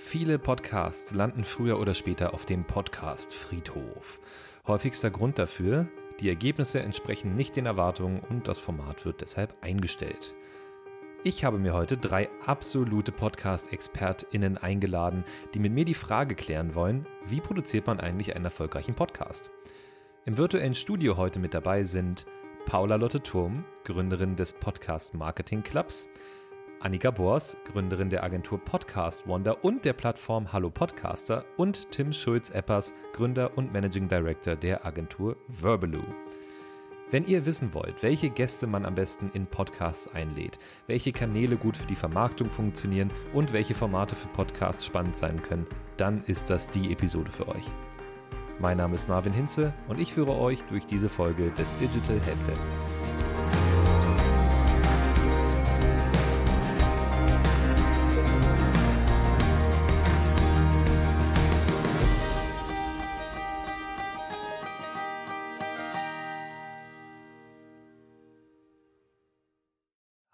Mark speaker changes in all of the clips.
Speaker 1: Viele Podcasts landen früher oder später auf dem Podcast-Friedhof. Häufigster Grund dafür, die Ergebnisse entsprechen nicht den Erwartungen und das Format wird deshalb eingestellt. Ich habe mir heute drei absolute Podcast-ExpertInnen eingeladen, die mit mir die Frage klären wollen, wie produziert man eigentlich einen erfolgreichen Podcast? Im virtuellen Studio heute mit dabei sind Paula Lotte Turm, Gründerin des Podcast Marketing Clubs, Annika Bors, Gründerin der Agentur Podcast Wonder und der Plattform Hallo Podcaster und Tim Schulz-Eppers, Gründer und Managing Director der Agentur Verbeloo. Wenn ihr wissen wollt, welche Gäste man am besten in Podcasts einlädt, welche Kanäle gut für die Vermarktung funktionieren und welche Formate für Podcasts spannend sein können, dann ist das die Episode für euch. Mein Name ist Marvin Hinze und ich führe euch durch diese Folge des Digital Helpdesks.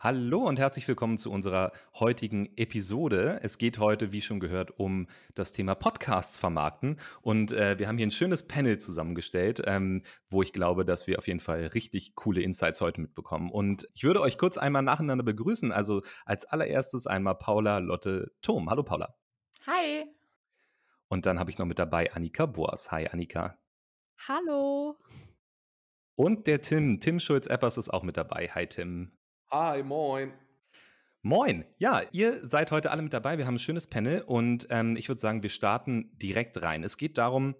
Speaker 1: Hallo und herzlich willkommen zu unserer heutigen Episode. Es geht heute, wie schon gehört, um das Thema Podcasts vermarkten. Und äh, wir haben hier ein schönes Panel zusammengestellt, ähm, wo ich glaube, dass wir auf jeden Fall richtig coole Insights heute mitbekommen. Und ich würde euch kurz einmal nacheinander begrüßen. Also als allererstes einmal Paula Lotte Thom. Hallo Paula.
Speaker 2: Hi.
Speaker 1: Und dann habe ich noch mit dabei Annika Boas. Hi Annika.
Speaker 3: Hallo.
Speaker 1: Und der Tim, Tim Schulz-Eppers ist auch mit dabei. Hi Tim.
Speaker 4: Hi, moin.
Speaker 1: Moin. Ja, ihr seid heute alle mit dabei. Wir haben ein schönes Panel und ähm, ich würde sagen, wir starten direkt rein. Es geht darum,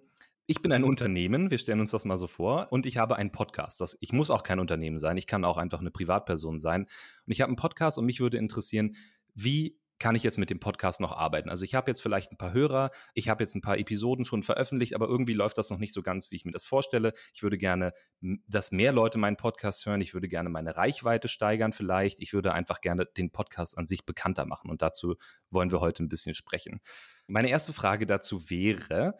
Speaker 1: ich bin ein Unternehmen, wir stellen uns das mal so vor, und ich habe einen Podcast. Das, ich muss auch kein Unternehmen sein, ich kann auch einfach eine Privatperson sein. Und ich habe einen Podcast und mich würde interessieren, wie kann ich jetzt mit dem Podcast noch arbeiten? Also ich habe jetzt vielleicht ein paar Hörer, ich habe jetzt ein paar Episoden schon veröffentlicht, aber irgendwie läuft das noch nicht so ganz, wie ich mir das vorstelle. Ich würde gerne, dass mehr Leute meinen Podcast hören. Ich würde gerne meine Reichweite steigern vielleicht. Ich würde einfach gerne den Podcast an sich bekannter machen. Und dazu wollen wir heute ein bisschen sprechen. Meine erste Frage dazu wäre,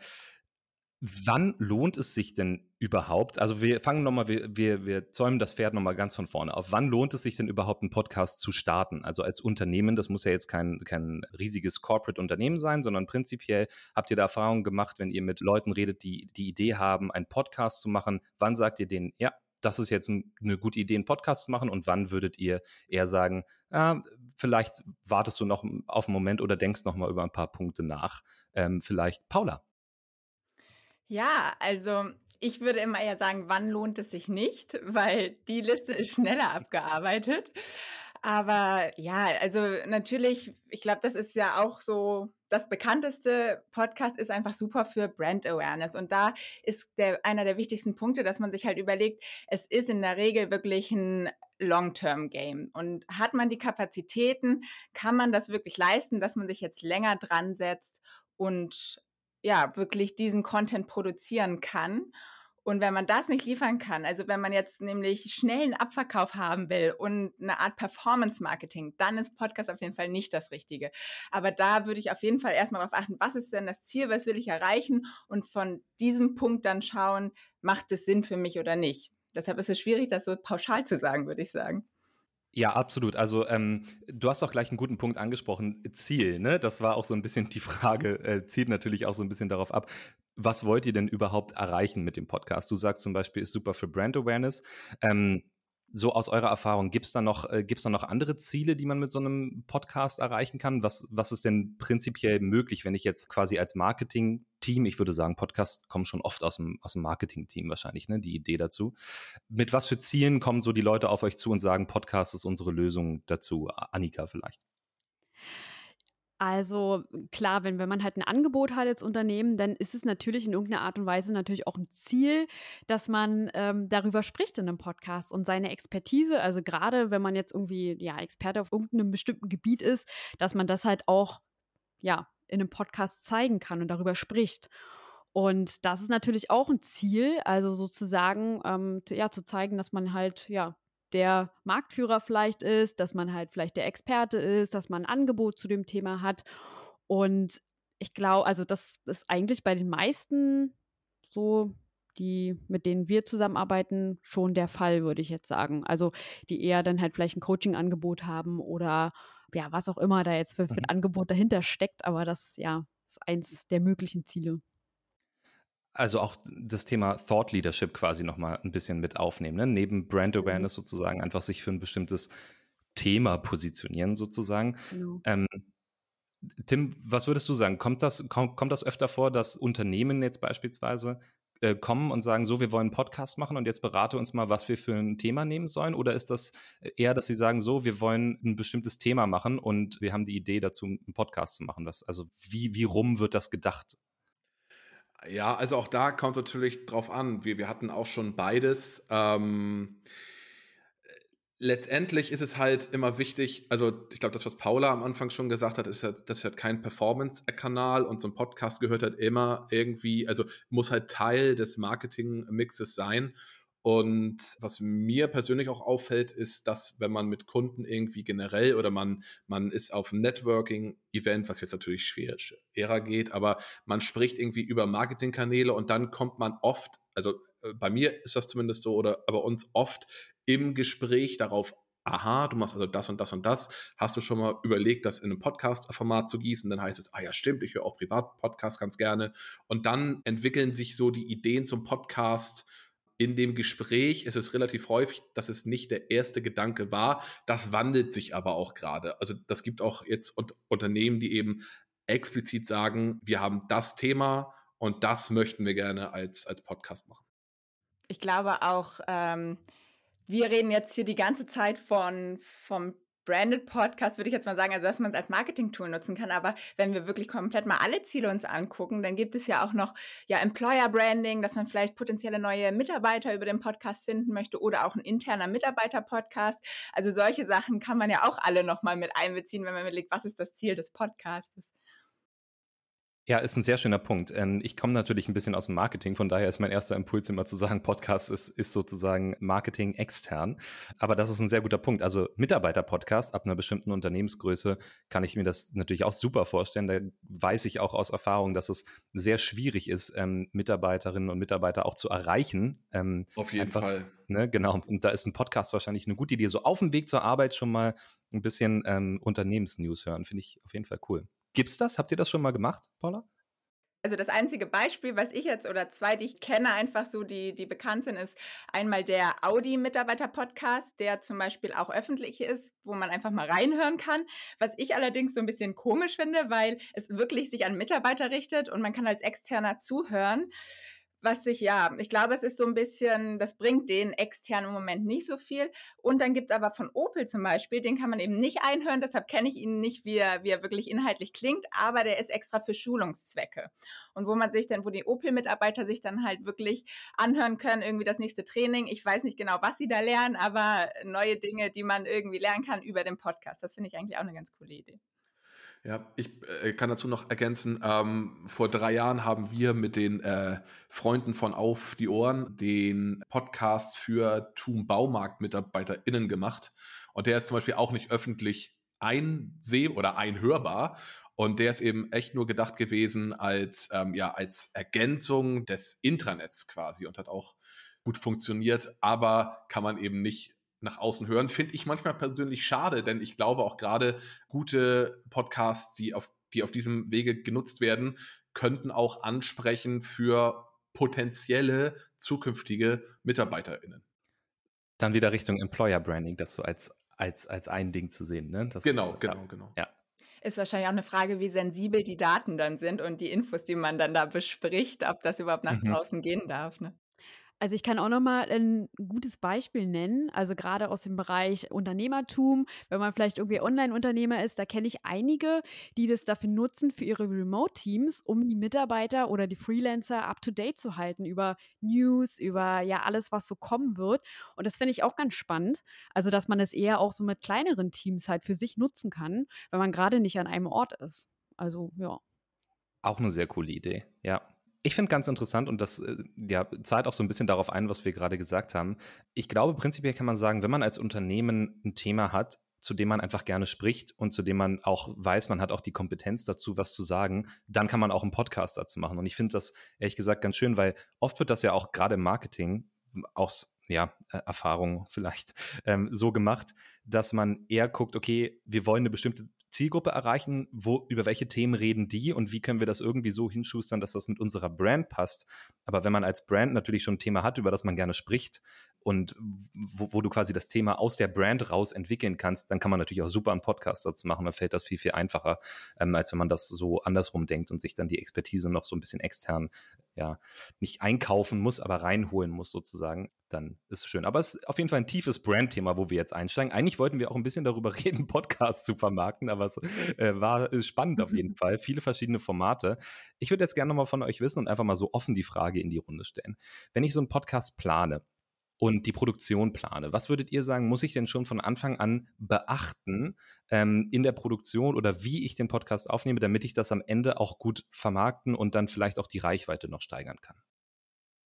Speaker 1: Wann lohnt es sich denn überhaupt? Also wir fangen nochmal, wir, wir, wir zäumen das Pferd nochmal ganz von vorne auf. Wann lohnt es sich denn überhaupt, einen Podcast zu starten? Also als Unternehmen, das muss ja jetzt kein, kein riesiges Corporate-Unternehmen sein, sondern prinzipiell habt ihr da Erfahrungen gemacht, wenn ihr mit Leuten redet, die die Idee haben, einen Podcast zu machen. Wann sagt ihr denen, ja, das ist jetzt eine gute Idee, einen Podcast zu machen? Und wann würdet ihr eher sagen, ah, vielleicht wartest du noch auf einen Moment oder denkst noch mal über ein paar Punkte nach? Ähm, vielleicht Paula.
Speaker 2: Ja, also ich würde immer eher sagen, wann lohnt es sich nicht, weil die Liste ist schneller abgearbeitet. Aber ja, also natürlich, ich glaube, das ist ja auch so das bekannteste Podcast ist einfach super für Brand Awareness. Und da ist der, einer der wichtigsten Punkte, dass man sich halt überlegt, es ist in der Regel wirklich ein Long-Term-Game. Und hat man die Kapazitäten, kann man das wirklich leisten, dass man sich jetzt länger dran setzt und ja, wirklich diesen Content produzieren kann. Und wenn man das nicht liefern kann, also wenn man jetzt nämlich schnellen Abverkauf haben will und eine Art Performance-Marketing, dann ist Podcast auf jeden Fall nicht das Richtige. Aber da würde ich auf jeden Fall erstmal darauf achten, was ist denn das Ziel, was will ich erreichen und von diesem Punkt dann schauen, macht es Sinn für mich oder nicht. Deshalb ist es schwierig, das so pauschal zu sagen, würde ich sagen.
Speaker 1: Ja, absolut. Also ähm, du hast auch gleich einen guten Punkt angesprochen. Ziel, ne? Das war auch so ein bisschen die Frage, äh, zielt natürlich auch so ein bisschen darauf ab. Was wollt ihr denn überhaupt erreichen mit dem Podcast? Du sagst zum Beispiel, ist super für Brand Awareness. Ähm, so aus eurer Erfahrung, gibt es da noch, äh, da noch andere Ziele, die man mit so einem Podcast erreichen kann? Was, was ist denn prinzipiell möglich, wenn ich jetzt quasi als Marketing-Team, ich würde sagen, Podcasts kommen schon oft aus dem, aus dem Marketing-Team wahrscheinlich, ne, die Idee dazu. Mit was für Zielen kommen so die Leute auf euch zu und sagen, Podcast ist unsere Lösung dazu? Annika vielleicht.
Speaker 3: Also klar, wenn, wenn man halt ein Angebot hat als Unternehmen, dann ist es natürlich in irgendeiner Art und Weise natürlich auch ein Ziel, dass man ähm, darüber spricht in einem Podcast und seine Expertise, also gerade wenn man jetzt irgendwie ja Experte auf irgendeinem bestimmten Gebiet ist, dass man das halt auch ja in einem Podcast zeigen kann und darüber spricht. Und das ist natürlich auch ein Ziel, also sozusagen ähm, ja zu zeigen, dass man halt ja der Marktführer vielleicht ist, dass man halt vielleicht der Experte ist, dass man ein Angebot zu dem Thema hat. Und ich glaube, also das ist eigentlich bei den meisten so, die, mit denen wir zusammenarbeiten, schon der Fall, würde ich jetzt sagen. Also die eher dann halt vielleicht ein Coaching-Angebot haben oder ja, was auch immer da jetzt für, für ein mhm. Angebot dahinter steckt, aber das ja ist eins der möglichen Ziele.
Speaker 1: Also auch das Thema Thought Leadership quasi nochmal ein bisschen mit aufnehmen. Ne? Neben Brand mhm. Awareness sozusagen einfach sich für ein bestimmtes Thema positionieren sozusagen. Genau. Ähm, Tim, was würdest du sagen? Kommt das, kommt, kommt das öfter vor, dass Unternehmen jetzt beispielsweise äh, kommen und sagen, so, wir wollen einen Podcast machen und jetzt berate uns mal, was wir für ein Thema nehmen sollen? Oder ist das eher, dass sie sagen, so, wir wollen ein bestimmtes Thema machen und wir haben die Idee dazu, einen Podcast zu machen? Was, also wie, wie rum wird das gedacht?
Speaker 4: Ja, also auch da kommt natürlich drauf an. Wir, wir hatten auch schon beides. Ähm, letztendlich ist es halt immer wichtig, also ich glaube, das, was Paula am Anfang schon gesagt hat, ist ja, das ist halt kein Performance-Kanal und so ein Podcast gehört halt immer irgendwie, also muss halt Teil des Marketing-Mixes sein. Und was mir persönlich auch auffällt, ist, dass wenn man mit Kunden irgendwie generell oder man, man ist auf einem Networking-Event, was jetzt natürlich schwer, schwerer geht, aber man spricht irgendwie über Marketingkanäle und dann kommt man oft, also äh, bei mir ist das zumindest so oder bei uns oft im Gespräch darauf aha, du machst also das und das und das. Hast du schon mal überlegt, das in einem Podcast-Format zu gießen? Dann heißt es, ah ja, stimmt, ich höre auch Privat-Podcast ganz gerne. Und dann entwickeln sich so die Ideen zum Podcast in dem Gespräch ist es relativ häufig, dass es nicht der erste Gedanke war. Das wandelt sich aber auch gerade. Also das gibt auch jetzt Unternehmen, die eben explizit sagen, wir haben das Thema und das möchten wir gerne als, als Podcast machen.
Speaker 2: Ich glaube auch, ähm, wir reden jetzt hier die ganze Zeit von, vom Branded Podcast würde ich jetzt mal sagen, also dass man es als Marketing-Tool nutzen kann. Aber wenn wir wirklich komplett mal alle Ziele uns angucken, dann gibt es ja auch noch ja Employer Branding, dass man vielleicht potenzielle neue Mitarbeiter über den Podcast finden möchte oder auch ein interner Mitarbeiter-Podcast. Also solche Sachen kann man ja auch alle nochmal mit einbeziehen, wenn man überlegt, was ist das Ziel des Podcasts.
Speaker 1: Ja, ist ein sehr schöner Punkt. Ähm, ich komme natürlich ein bisschen aus dem Marketing, von daher ist mein erster Impuls immer zu sagen, Podcast ist, ist sozusagen Marketing extern. Aber das ist ein sehr guter Punkt. Also Mitarbeiter-Podcast ab einer bestimmten Unternehmensgröße kann ich mir das natürlich auch super vorstellen. Da weiß ich auch aus Erfahrung, dass es sehr schwierig ist, ähm, Mitarbeiterinnen und Mitarbeiter auch zu erreichen.
Speaker 4: Ähm, auf jeden einfach, Fall.
Speaker 1: Ne, genau. Und da ist ein Podcast wahrscheinlich eine gute Idee. So auf dem Weg zur Arbeit schon mal ein bisschen ähm, Unternehmensnews hören, finde ich auf jeden Fall cool. Gibt's das? Habt ihr das schon mal gemacht, Paula?
Speaker 2: Also das einzige Beispiel, was ich jetzt oder zwei, die ich kenne, einfach so, die, die bekannt sind, ist einmal der Audi-Mitarbeiter-Podcast, der zum Beispiel auch öffentlich ist, wo man einfach mal reinhören kann. Was ich allerdings so ein bisschen komisch finde, weil es wirklich sich an Mitarbeiter richtet und man kann als Externer zuhören was sich, ja, ich glaube, es ist so ein bisschen, das bringt den externen Moment nicht so viel. Und dann gibt es aber von Opel zum Beispiel, den kann man eben nicht einhören, deshalb kenne ich ihn nicht, wie er, wie er wirklich inhaltlich klingt, aber der ist extra für Schulungszwecke. Und wo man sich dann, wo die Opel-Mitarbeiter sich dann halt wirklich anhören können, irgendwie das nächste Training. Ich weiß nicht genau, was sie da lernen, aber neue Dinge, die man irgendwie lernen kann über den Podcast. Das finde ich eigentlich auch eine ganz coole Idee.
Speaker 4: Ja, ich äh, kann dazu noch ergänzen, ähm, vor drei Jahren haben wir mit den äh, Freunden von Auf die Ohren den Podcast für TUM Baumarkt-MitarbeiterInnen gemacht. Und der ist zum Beispiel auch nicht öffentlich einseh- oder einhörbar. Und der ist eben echt nur gedacht gewesen als, ähm, ja, als Ergänzung des Intranets quasi und hat auch gut funktioniert, aber kann man eben nicht nach außen hören, finde ich manchmal persönlich schade, denn ich glaube auch gerade gute Podcasts, die auf, die auf diesem Wege genutzt werden, könnten auch ansprechen für potenzielle zukünftige MitarbeiterInnen.
Speaker 1: Dann wieder Richtung Employer Branding, das so als, als, als ein Ding zu sehen. Ne?
Speaker 4: Das genau, genau, genau.
Speaker 2: Ja. Ist wahrscheinlich auch eine Frage, wie sensibel die Daten dann sind und die Infos, die man dann da bespricht, ob das überhaupt nach mhm. draußen gehen darf. Ne?
Speaker 3: Also ich kann auch noch mal ein gutes Beispiel nennen, also gerade aus dem Bereich Unternehmertum, wenn man vielleicht irgendwie Online-Unternehmer ist, da kenne ich einige, die das dafür nutzen für ihre Remote-Teams, um die Mitarbeiter oder die Freelancer up-to-date zu halten über News, über ja alles, was so kommen wird. Und das finde ich auch ganz spannend, also dass man es eher auch so mit kleineren Teams halt für sich nutzen kann, wenn man gerade nicht an einem Ort ist. Also ja.
Speaker 1: Auch eine sehr coole Idee, ja. Ich finde ganz interessant und das äh, ja, zahlt auch so ein bisschen darauf ein, was wir gerade gesagt haben. Ich glaube, prinzipiell kann man sagen, wenn man als Unternehmen ein Thema hat, zu dem man einfach gerne spricht und zu dem man auch weiß, man hat auch die Kompetenz dazu, was zu sagen, dann kann man auch einen Podcast dazu machen. Und ich finde das ehrlich gesagt ganz schön, weil oft wird das ja auch gerade im Marketing aus ja, äh, Erfahrung vielleicht ähm, so gemacht, dass man eher guckt, okay, wir wollen eine bestimmte Zielgruppe erreichen, wo, über welche Themen reden die und wie können wir das irgendwie so hinschustern, dass das mit unserer Brand passt. Aber wenn man als Brand natürlich schon ein Thema hat, über das man gerne spricht und wo, wo du quasi das Thema aus der Brand raus entwickeln kannst, dann kann man natürlich auch super einen Podcast dazu machen. Dann fällt das viel, viel einfacher, ähm, als wenn man das so andersrum denkt und sich dann die Expertise noch so ein bisschen extern ja, nicht einkaufen muss, aber reinholen muss sozusagen, dann ist es schön. Aber es ist auf jeden Fall ein tiefes Brand-Thema, wo wir jetzt einsteigen. Eigentlich wollten wir auch ein bisschen darüber reden, Podcasts zu vermarkten, aber es äh, war spannend auf jeden Fall. Viele verschiedene Formate. Ich würde jetzt gerne nochmal von euch wissen und einfach mal so offen die Frage in die Runde stellen. Wenn ich so einen Podcast plane, und die Produktion plane. Was würdet ihr sagen, muss ich denn schon von Anfang an beachten ähm, in der Produktion oder wie ich den Podcast aufnehme, damit ich das am Ende auch gut vermarkten und dann vielleicht auch die Reichweite noch steigern kann?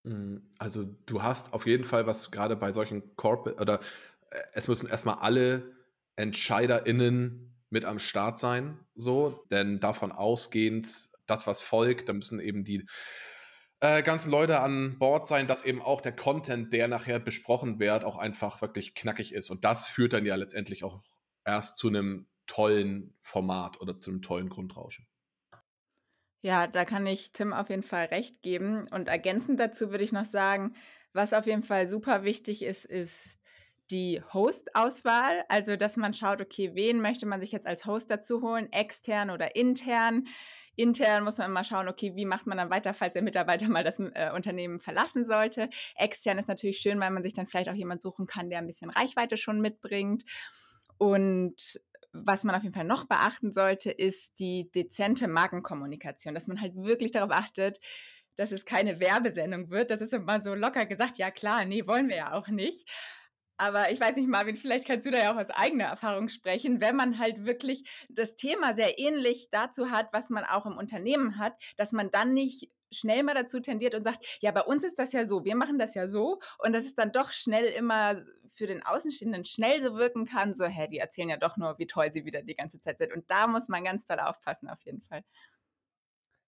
Speaker 4: Hm, also du hast auf jeden Fall was gerade bei solchen Corporate oder äh, es müssen erstmal alle EntscheiderInnen mit am Start sein, so, denn davon ausgehend, das, was folgt, da müssen eben die äh, ganzen Leute an Bord sein, dass eben auch der Content, der nachher besprochen wird, auch einfach wirklich knackig ist. Und das führt dann ja letztendlich auch erst zu einem tollen Format oder zu einem tollen Grundrauschen.
Speaker 2: Ja, da kann ich Tim auf jeden Fall recht geben. Und ergänzend dazu würde ich noch sagen, was auf jeden Fall super wichtig ist, ist die Host-Auswahl. Also, dass man schaut, okay, wen möchte man sich jetzt als Host dazu holen, extern oder intern. Intern muss man immer schauen, okay, wie macht man dann weiter, falls der Mitarbeiter mal das äh, Unternehmen verlassen sollte. Extern ist natürlich schön, weil man sich dann vielleicht auch jemand suchen kann, der ein bisschen Reichweite schon mitbringt. Und was man auf jeden Fall noch beachten sollte, ist die dezente Markenkommunikation, dass man halt wirklich darauf achtet, dass es keine Werbesendung wird. Das ist immer so locker gesagt, ja klar, nee, wollen wir ja auch nicht. Aber ich weiß nicht, Marvin, vielleicht kannst du da ja auch aus eigener Erfahrung sprechen, wenn man halt wirklich das Thema sehr ähnlich dazu hat, was man auch im Unternehmen hat, dass man dann nicht schnell mal dazu tendiert und sagt, ja, bei uns ist das ja so, wir machen das ja so und dass es dann doch schnell immer für den Außenstehenden schnell so wirken kann, so, hä, die erzählen ja doch nur, wie toll sie wieder die ganze Zeit sind. Und da muss man ganz doll aufpassen, auf jeden Fall.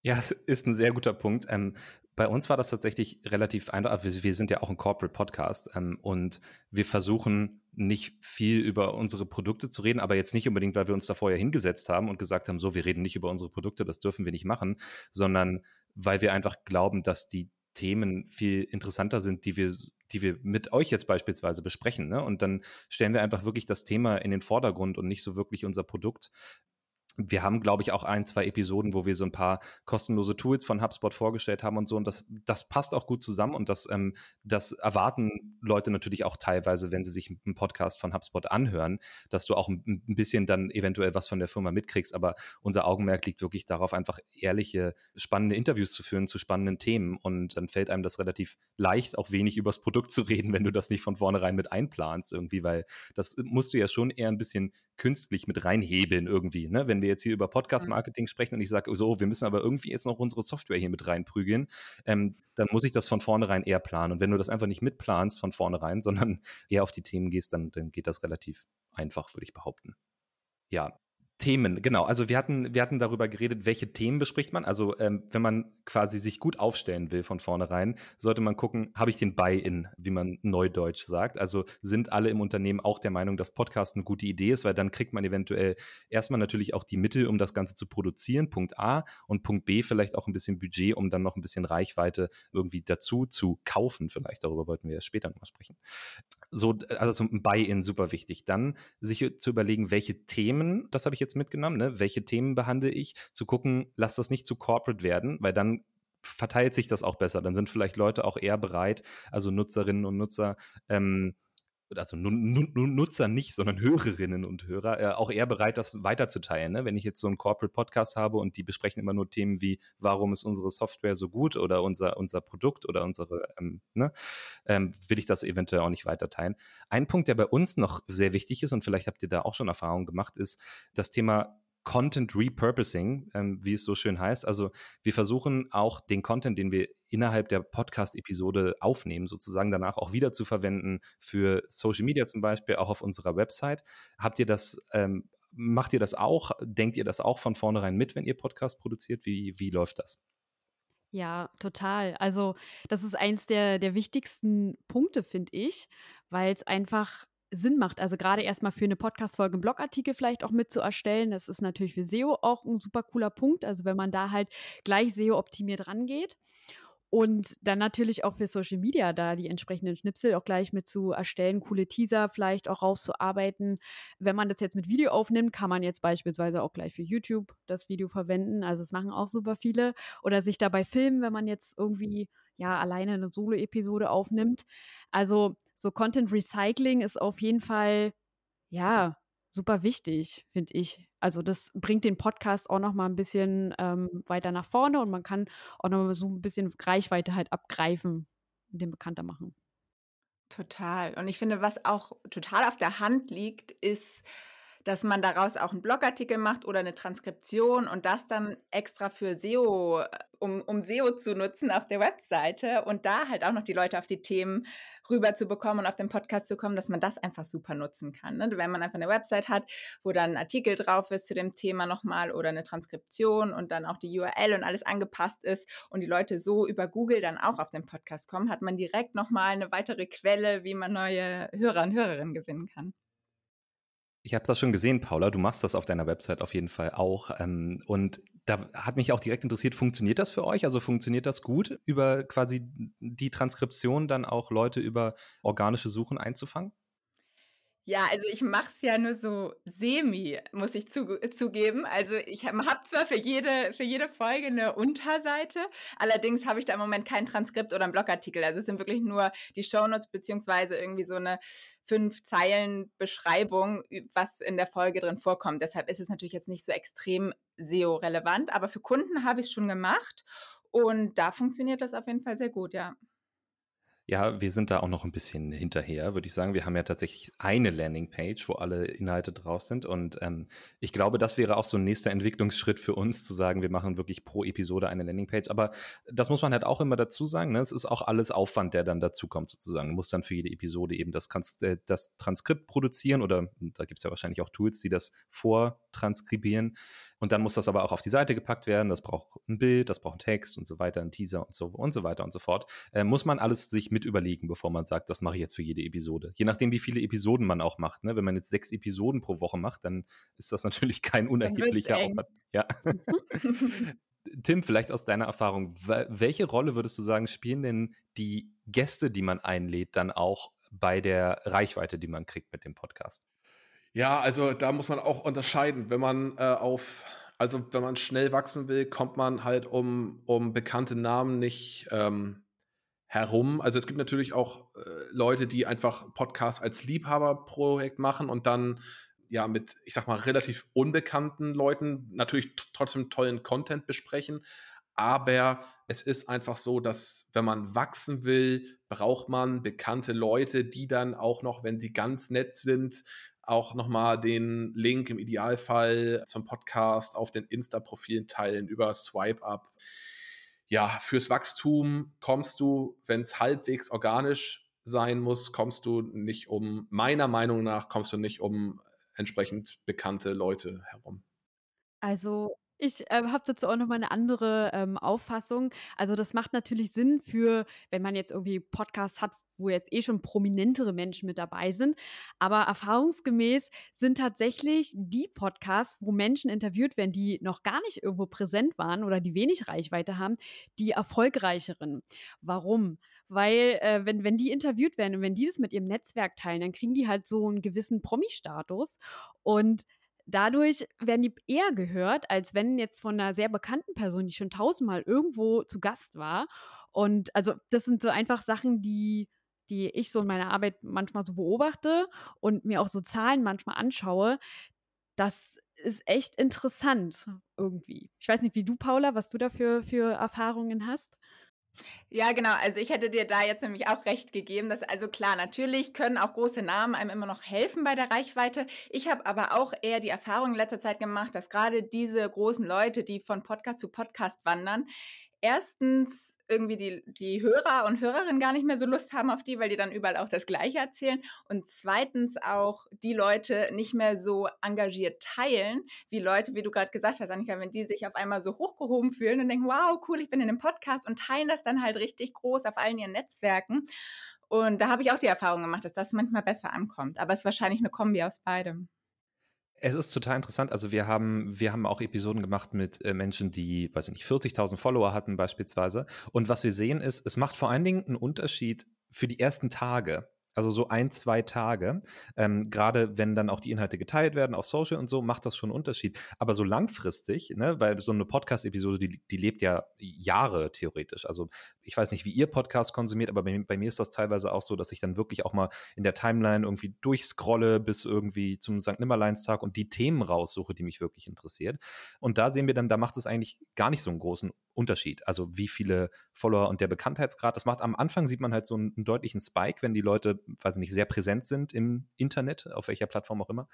Speaker 1: Ja, es ist ein sehr guter Punkt. Ähm, bei uns war das tatsächlich relativ einfach. Wir, wir sind ja auch ein Corporate Podcast ähm, und wir versuchen nicht viel über unsere Produkte zu reden, aber jetzt nicht unbedingt, weil wir uns da vorher hingesetzt haben und gesagt haben, so, wir reden nicht über unsere Produkte, das dürfen wir nicht machen, sondern weil wir einfach glauben, dass die Themen viel interessanter sind, die wir, die wir mit euch jetzt beispielsweise besprechen. Ne? Und dann stellen wir einfach wirklich das Thema in den Vordergrund und nicht so wirklich unser Produkt wir haben, glaube ich, auch ein, zwei Episoden, wo wir so ein paar kostenlose Tools von HubSpot vorgestellt haben und so. Und das, das passt auch gut zusammen und das, ähm, das erwarten Leute natürlich auch teilweise, wenn sie sich einen Podcast von HubSpot anhören, dass du auch ein, ein bisschen dann eventuell was von der Firma mitkriegst. Aber unser Augenmerk liegt wirklich darauf, einfach ehrliche, spannende Interviews zu führen zu spannenden Themen. Und dann fällt einem das relativ leicht, auch wenig übers Produkt zu reden, wenn du das nicht von vornherein mit einplanst irgendwie, weil das musst du ja schon eher ein bisschen künstlich mit reinhebeln irgendwie. Ne? Wenn wir jetzt hier über Podcast-Marketing sprechen und ich sage, so, wir müssen aber irgendwie jetzt noch unsere Software hier mit reinprügeln, ähm, dann muss ich das von vornherein eher planen. Und wenn du das einfach nicht mitplanst von vornherein, sondern eher auf die Themen gehst, dann, dann geht das relativ einfach, würde ich behaupten. Ja, Themen, genau. Also wir hatten, wir hatten darüber geredet, welche Themen bespricht man. Also ähm, wenn man quasi sich gut aufstellen will von vornherein, sollte man gucken, habe ich den Buy-in, wie man neudeutsch sagt. Also sind alle im Unternehmen auch der Meinung, dass Podcast eine gute Idee ist, weil dann kriegt man eventuell erstmal natürlich auch die Mittel, um das Ganze zu produzieren, Punkt A, und Punkt B vielleicht auch ein bisschen Budget, um dann noch ein bisschen Reichweite irgendwie dazu zu kaufen. Vielleicht darüber wollten wir später nochmal sprechen. So, also ein Buy-in super wichtig. Dann sich zu überlegen, welche Themen, das habe ich jetzt jetzt mitgenommen, ne? welche Themen behandle ich, zu gucken, lass das nicht zu corporate werden, weil dann verteilt sich das auch besser. Dann sind vielleicht Leute auch eher bereit, also Nutzerinnen und Nutzer, ähm, also Nutzer nicht, sondern Hörerinnen und Hörer, äh, auch eher bereit, das weiterzuteilen. Ne? Wenn ich jetzt so einen Corporate Podcast habe und die besprechen immer nur Themen wie, warum ist unsere Software so gut oder unser, unser Produkt oder unsere, ähm, ne? ähm, will ich das eventuell auch nicht weiterteilen. Ein Punkt, der bei uns noch sehr wichtig ist und vielleicht habt ihr da auch schon Erfahrungen gemacht, ist das Thema Content Repurposing, ähm, wie es so schön heißt. Also wir versuchen auch den Content, den wir innerhalb der Podcast-Episode aufnehmen, sozusagen danach auch wieder zu verwenden für Social Media zum Beispiel, auch auf unserer Website. Habt ihr das, ähm, macht ihr das auch? Denkt ihr das auch von vornherein mit, wenn ihr Podcast produziert? Wie, wie läuft das?
Speaker 3: Ja, total. Also, das ist eins der der wichtigsten Punkte, finde ich, weil es einfach Sinn macht. Also, gerade erstmal für eine Podcast-Folge 'n Blogartikel vielleicht auch mit zu erstellen. Das ist natürlich für SEO auch ein super cooler Punkt. Also, wenn man da halt gleich SEO-optimiert rangeht. Und dann natürlich auch für Social Media da die entsprechenden Schnipsel auch gleich mit zu erstellen, coole Teaser vielleicht auch rauszuarbeiten. Wenn man das jetzt mit Video aufnimmt, kann man jetzt beispielsweise auch gleich für YouTube das Video verwenden. Also das machen auch super viele. Oder sich dabei filmen, wenn man jetzt irgendwie ja alleine eine Solo-Episode aufnimmt. Also so Content Recycling ist auf jeden Fall ja super wichtig, finde ich. Also das bringt den Podcast auch noch mal ein bisschen ähm, weiter nach vorne und man kann auch noch mal so ein bisschen Reichweite halt abgreifen und den bekannter machen.
Speaker 2: Total. Und ich finde, was auch total auf der Hand liegt, ist dass man daraus auch einen Blogartikel macht oder eine Transkription und das dann extra für SEO, äh, um, um SEO zu nutzen auf der Webseite und da halt auch noch die Leute auf die Themen rüber zu bekommen und auf den Podcast zu kommen, dass man das einfach super nutzen kann. Ne? Wenn man einfach eine Website hat, wo dann ein Artikel drauf ist zu dem Thema nochmal oder eine Transkription und dann auch die URL und alles angepasst ist und die Leute so über Google dann auch auf den Podcast kommen, hat man direkt nochmal eine weitere Quelle, wie man neue Hörer und Hörerinnen gewinnen kann.
Speaker 1: Ich habe das schon gesehen, Paula. Du machst das auf deiner Website auf jeden Fall auch. Ähm, und da hat mich auch direkt interessiert, funktioniert das für euch? Also funktioniert das gut, über quasi die Transkription dann auch Leute über organische Suchen einzufangen?
Speaker 2: Ja, also ich mache es ja nur so semi, muss ich zu, zugeben. Also ich habe hab zwar für jede, für jede Folge eine Unterseite, allerdings habe ich da im Moment kein Transkript oder einen Blogartikel. Also es sind wirklich nur die Shownotes beziehungsweise irgendwie so eine fünf Zeilen Beschreibung, was in der Folge drin vorkommt. Deshalb ist es natürlich jetzt nicht so extrem SEO-relevant, aber für Kunden habe ich es schon gemacht und da funktioniert das auf jeden Fall sehr gut, ja.
Speaker 1: Ja, wir sind da auch noch ein bisschen hinterher, würde ich sagen. Wir haben ja tatsächlich eine Landingpage, wo alle Inhalte draus sind. Und ähm, ich glaube, das wäre auch so ein nächster Entwicklungsschritt für uns, zu sagen, wir machen wirklich pro Episode eine Landingpage. Aber das muss man halt auch immer dazu sagen. Ne? Es ist auch alles Aufwand, der dann dazukommt, sozusagen. Du musst dann für jede Episode eben das, äh, das Transkript produzieren oder da gibt es ja wahrscheinlich auch Tools, die das vortranskribieren. Und dann muss das aber auch auf die Seite gepackt werden. Das braucht ein Bild, das braucht einen Text und so weiter, ein Teaser und so und so weiter und so fort. Äh, muss man alles sich mit überlegen, bevor man sagt, das mache ich jetzt für jede Episode. Je nachdem, wie viele Episoden man auch macht. Ne? Wenn man jetzt sechs Episoden pro Woche macht, dann ist das natürlich kein unerheblicher Aufwand. Ja. Tim, vielleicht aus deiner Erfahrung, welche Rolle würdest du sagen, spielen denn die Gäste, die man einlädt, dann auch bei der Reichweite, die man kriegt mit dem Podcast?
Speaker 4: Ja, also da muss man auch unterscheiden. Wenn man äh, auf, also wenn man schnell wachsen will, kommt man halt um, um bekannte Namen nicht ähm, herum. Also es gibt natürlich auch äh, Leute, die einfach Podcasts als Liebhaberprojekt machen und dann ja mit, ich sag mal, relativ unbekannten Leuten natürlich trotzdem tollen Content besprechen. Aber es ist einfach so, dass wenn man wachsen will, braucht man bekannte Leute, die dann auch noch, wenn sie ganz nett sind, auch nochmal den Link im Idealfall zum Podcast auf den Insta-Profilen teilen über Swipe Up. Ja, fürs Wachstum kommst du, wenn es halbwegs organisch sein muss, kommst du nicht um, meiner Meinung nach, kommst du nicht um entsprechend bekannte Leute herum.
Speaker 3: Also ich äh, habe dazu auch noch mal eine andere ähm, Auffassung. Also das macht natürlich Sinn für, wenn man jetzt irgendwie Podcasts hat, wo jetzt eh schon prominentere Menschen mit dabei sind. Aber erfahrungsgemäß sind tatsächlich die Podcasts, wo Menschen interviewt werden, die noch gar nicht irgendwo präsent waren oder die wenig Reichweite haben, die erfolgreicheren. Warum? Weil, äh, wenn, wenn die interviewt werden und wenn die das mit ihrem Netzwerk teilen, dann kriegen die halt so einen gewissen Promi-Status. Und dadurch werden die eher gehört, als wenn jetzt von einer sehr bekannten Person, die schon tausendmal irgendwo zu Gast war. Und also das sind so einfach Sachen, die die ich so in meiner Arbeit manchmal so beobachte und mir auch so Zahlen manchmal anschaue, das ist echt interessant irgendwie. Ich weiß nicht, wie du, Paula, was du da für, für Erfahrungen hast.
Speaker 2: Ja, genau. Also ich hätte dir da jetzt nämlich auch recht gegeben, dass also klar, natürlich können auch große Namen einem immer noch helfen bei der Reichweite. Ich habe aber auch eher die Erfahrung in letzter Zeit gemacht, dass gerade diese großen Leute, die von Podcast zu Podcast wandern, erstens irgendwie die, die Hörer und Hörerinnen gar nicht mehr so Lust haben auf die, weil die dann überall auch das Gleiche erzählen. Und zweitens auch die Leute nicht mehr so engagiert teilen, wie Leute, wie du gerade gesagt hast, Annika, wenn die sich auf einmal so hochgehoben fühlen und denken, wow, cool, ich bin in einem Podcast und teilen das dann halt richtig groß auf allen ihren Netzwerken. Und da habe ich auch die Erfahrung gemacht, dass das manchmal besser ankommt. Aber es ist wahrscheinlich eine Kombi aus beidem.
Speaker 1: Es ist total interessant. Also wir haben, wir haben auch Episoden gemacht mit äh, Menschen, die, weiß ich nicht, 40.000 Follower hatten beispielsweise. Und was wir sehen ist, es macht vor allen Dingen einen Unterschied für die ersten Tage. Also so ein, zwei Tage. Ähm, Gerade wenn dann auch die Inhalte geteilt werden auf Social und so, macht das schon einen Unterschied. Aber so langfristig, ne, weil so eine Podcast-Episode, die, die lebt ja Jahre theoretisch. Also ich weiß nicht, wie ihr Podcast konsumiert, aber bei, bei, mir ist das teilweise auch so, dass ich dann wirklich auch mal in der Timeline irgendwie durchscrolle bis irgendwie zum St. Nimmerleinstag und die Themen raussuche, die mich wirklich interessiert. Und da sehen wir dann, da macht es eigentlich gar nicht so einen großen Unterschied. Also wie viele Follower und der Bekanntheitsgrad. Das macht am Anfang sieht man halt so einen, einen deutlichen Spike, wenn die Leute, weiß ich nicht, sehr präsent sind im Internet, auf welcher Plattform auch immer.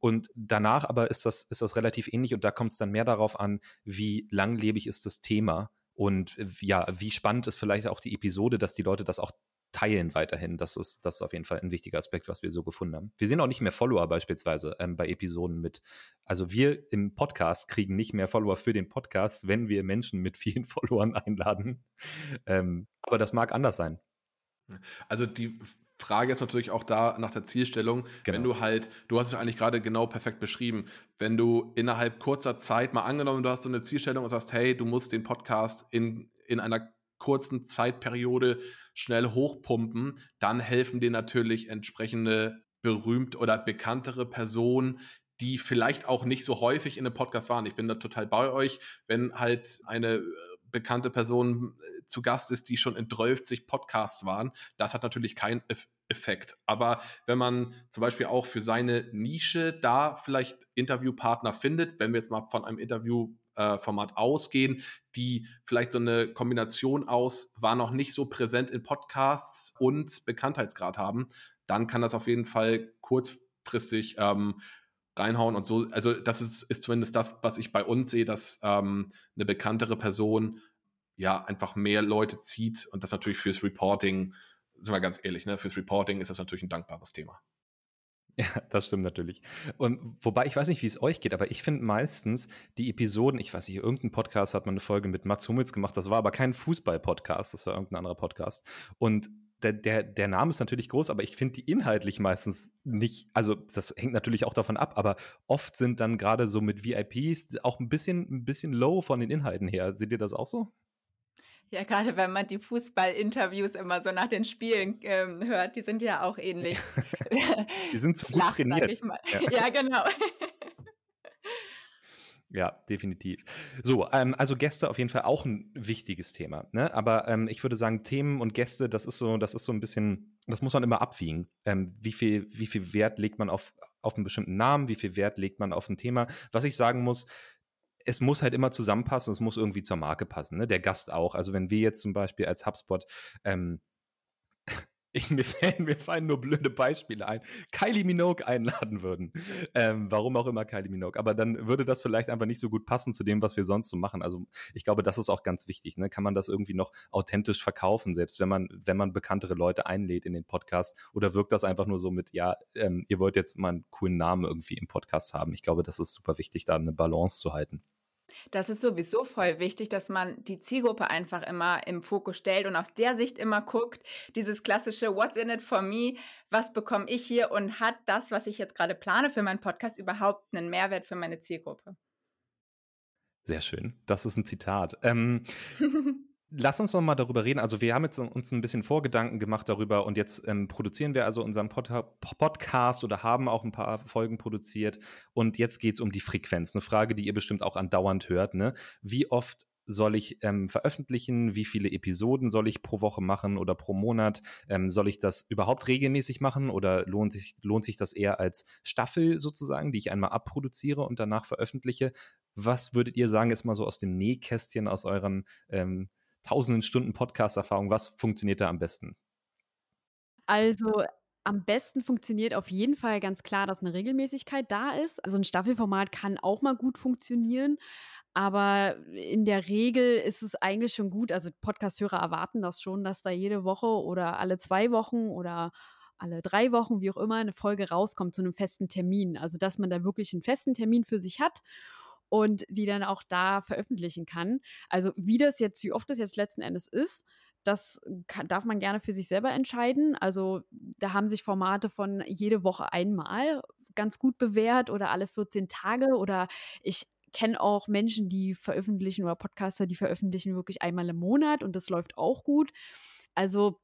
Speaker 1: Und danach aber ist das, ist das relativ ähnlich und da kommt es dann mehr darauf an, wie langlebig ist das Thema und ja, wie spannend ist vielleicht auch die Episode, dass die Leute das auch teilen weiterhin. Das ist, das ist auf jeden Fall ein wichtiger Aspekt, was wir so gefunden haben. Wir sehen auch nicht mehr Follower beispielsweise ähm, bei Episoden mit. Also wir im Podcast kriegen nicht mehr Follower für den Podcast, wenn wir Menschen mit vielen Followern einladen. Ähm, aber das mag anders sein.
Speaker 4: Also die Frage ist natürlich auch da nach der Zielstellung. Genau. Wenn du halt, du hast es eigentlich gerade genau perfekt beschrieben, wenn du innerhalb kurzer Zeit mal angenommen, du hast so eine Zielstellung und sagst, hey, du musst den Podcast in, in einer kurzen Zeitperiode schnell hochpumpen, dann helfen dir natürlich entsprechende berühmt oder bekanntere Personen, die vielleicht auch nicht so häufig in einem Podcast waren. Ich bin da total bei euch, wenn halt eine äh, bekannte Person äh, zu Gast ist, die schon in 30 Podcasts waren. Das hat natürlich keinen Effekt. Aber wenn man zum Beispiel auch für seine Nische da vielleicht Interviewpartner findet, wenn wir jetzt mal von einem Interview äh, Format ausgehen, die vielleicht so eine Kombination aus, war noch nicht so präsent in Podcasts und Bekanntheitsgrad haben, dann kann das auf jeden Fall kurzfristig ähm, reinhauen und so. Also das ist, ist zumindest das, was ich bei uns sehe, dass ähm, eine bekanntere Person ja einfach mehr Leute zieht und das natürlich fürs Reporting, sind wir ganz ehrlich, ne, fürs Reporting ist das natürlich ein dankbares Thema.
Speaker 1: Ja, das stimmt natürlich. Und wobei ich weiß nicht, wie es euch geht, aber ich finde meistens die Episoden, ich weiß nicht, irgendein Podcast hat man eine Folge mit Mats Hummels gemacht, das war aber kein Fußball-Podcast, das war irgendein anderer Podcast. Und der, der, der Name ist natürlich groß, aber ich finde die inhaltlich meistens nicht, also das hängt natürlich auch davon ab, aber oft sind dann gerade so mit VIPs auch ein bisschen, ein bisschen low von den Inhalten her. Seht ihr das auch so?
Speaker 2: Ja, gerade wenn man die Fußballinterviews immer so nach den Spielen ähm, hört, die sind ja auch ähnlich.
Speaker 1: die sind zu gut Flach, trainiert.
Speaker 2: Ja. ja, genau.
Speaker 1: Ja, definitiv. So, ähm, also Gäste auf jeden Fall auch ein wichtiges Thema. Ne? Aber ähm, ich würde sagen, Themen und Gäste, das ist so, das ist so ein bisschen, das muss man immer abwiegen. Ähm, wie, viel, wie viel Wert legt man auf, auf einen bestimmten Namen, wie viel Wert legt man auf ein Thema? Was ich sagen muss, es muss halt immer zusammenpassen, es muss irgendwie zur Marke passen, ne? Der Gast auch. Also wenn wir jetzt zum Beispiel als HubSpot ähm, ich, mir, fallen, mir fallen nur blöde Beispiele ein, Kylie Minogue einladen würden. Ähm, warum auch immer Kylie Minogue. Aber dann würde das vielleicht einfach nicht so gut passen zu dem, was wir sonst so machen. Also ich glaube, das ist auch ganz wichtig. Ne? Kann man das irgendwie noch authentisch verkaufen, selbst wenn man, wenn man bekanntere Leute einlädt in den Podcast? Oder wirkt das einfach nur so mit, ja, ähm, ihr wollt jetzt mal einen coolen Namen irgendwie im Podcast haben? Ich glaube, das ist super wichtig, da eine Balance zu halten.
Speaker 2: Das ist sowieso voll wichtig, dass man die Zielgruppe einfach immer im Fokus stellt und aus der Sicht immer guckt, dieses klassische What's in it for me, was bekomme ich hier und hat das, was ich jetzt gerade plane für meinen Podcast, überhaupt einen Mehrwert für meine Zielgruppe?
Speaker 1: Sehr schön. Das ist ein Zitat. Ähm, Lass uns noch mal darüber reden. Also wir haben jetzt uns ein bisschen Vorgedanken gemacht darüber und jetzt ähm, produzieren wir also unseren Pod Podcast oder haben auch ein paar Folgen produziert und jetzt geht es um die Frequenz. Eine Frage, die ihr bestimmt auch andauernd hört. Ne? Wie oft soll ich ähm, veröffentlichen? Wie viele Episoden soll ich pro Woche machen oder pro Monat? Ähm, soll ich das überhaupt regelmäßig machen oder lohnt sich, lohnt sich das eher als Staffel sozusagen, die ich einmal abproduziere und danach veröffentliche? Was würdet ihr sagen, jetzt mal so aus dem Nähkästchen, aus euren ähm, tausenden Stunden Podcast-Erfahrung, was funktioniert da am besten?
Speaker 3: Also am besten funktioniert auf jeden Fall ganz klar, dass eine Regelmäßigkeit da ist. Also ein Staffelformat kann auch mal gut funktionieren. Aber in der Regel ist es eigentlich schon gut. Also Podcast-Hörer erwarten das schon, dass da jede Woche oder alle zwei Wochen oder alle drei Wochen, wie auch immer, eine Folge rauskommt zu einem festen Termin. Also dass man da wirklich einen festen Termin für sich hat und die dann auch da veröffentlichen kann. Also wie das jetzt, wie oft das jetzt letzten Endes ist, das kann, darf man gerne für sich selber entscheiden. Also da haben sich Formate von jede Woche einmal ganz gut bewährt oder alle 14 Tage oder ich kenne auch Menschen, die veröffentlichen oder Podcaster, die veröffentlichen wirklich einmal im Monat und das läuft auch gut. Also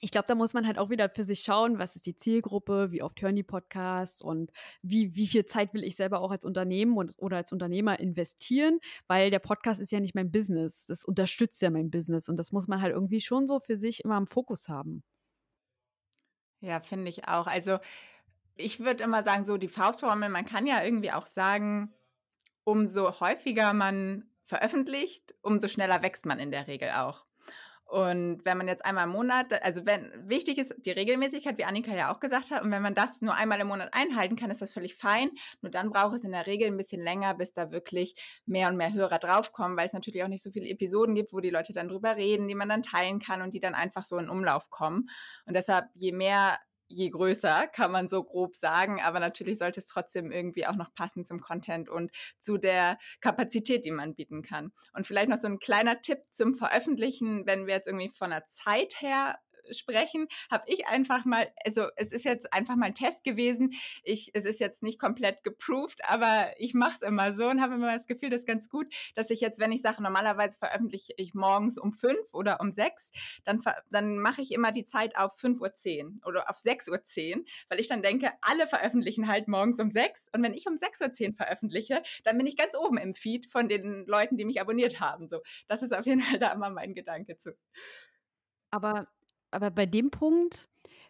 Speaker 3: ich glaube, da muss man halt auch wieder für sich schauen, was ist die Zielgruppe, wie oft hören die Podcasts und wie, wie viel Zeit will ich selber auch als Unternehmen und, oder als Unternehmer investieren, weil der Podcast ist ja nicht mein Business. Das unterstützt ja mein Business und das muss man halt irgendwie schon so für sich immer im Fokus haben.
Speaker 2: Ja, finde ich auch. Also ich würde immer sagen, so die Faustformel, man kann ja irgendwie auch sagen, umso häufiger man veröffentlicht, umso schneller wächst man in der Regel auch. Und wenn man jetzt einmal im Monat, also wenn wichtig ist die Regelmäßigkeit, wie Annika ja auch gesagt hat, und wenn man das nur einmal im Monat einhalten kann, ist das völlig fein. Nur dann braucht es in der Regel ein bisschen länger, bis da wirklich mehr und mehr Hörer draufkommen, weil es natürlich auch nicht so viele Episoden gibt, wo die Leute dann drüber reden, die man dann teilen kann und die dann einfach so in Umlauf kommen. Und deshalb, je mehr je größer, kann man so grob sagen. Aber natürlich sollte es trotzdem irgendwie auch noch passen zum Content und zu der Kapazität, die man bieten kann. Und vielleicht noch so ein kleiner Tipp zum Veröffentlichen, wenn wir jetzt irgendwie von der Zeit her sprechen, habe ich einfach mal, also es ist jetzt einfach mal ein Test gewesen. Ich, es ist jetzt nicht komplett geproved, aber ich mache es immer so und habe immer das Gefühl, das ist ganz gut, dass ich jetzt, wenn ich sage, normalerweise veröffentliche ich morgens um fünf oder um sechs, dann, dann mache ich immer die Zeit auf 5.10 Uhr oder auf 6.10 Uhr, weil ich dann denke, alle veröffentlichen halt morgens um sechs und wenn ich um 6.10 Uhr veröffentliche, dann bin ich ganz oben im Feed von den Leuten, die mich abonniert haben. So, das ist auf jeden Fall da immer mein Gedanke zu.
Speaker 3: Aber aber bei dem Punkt,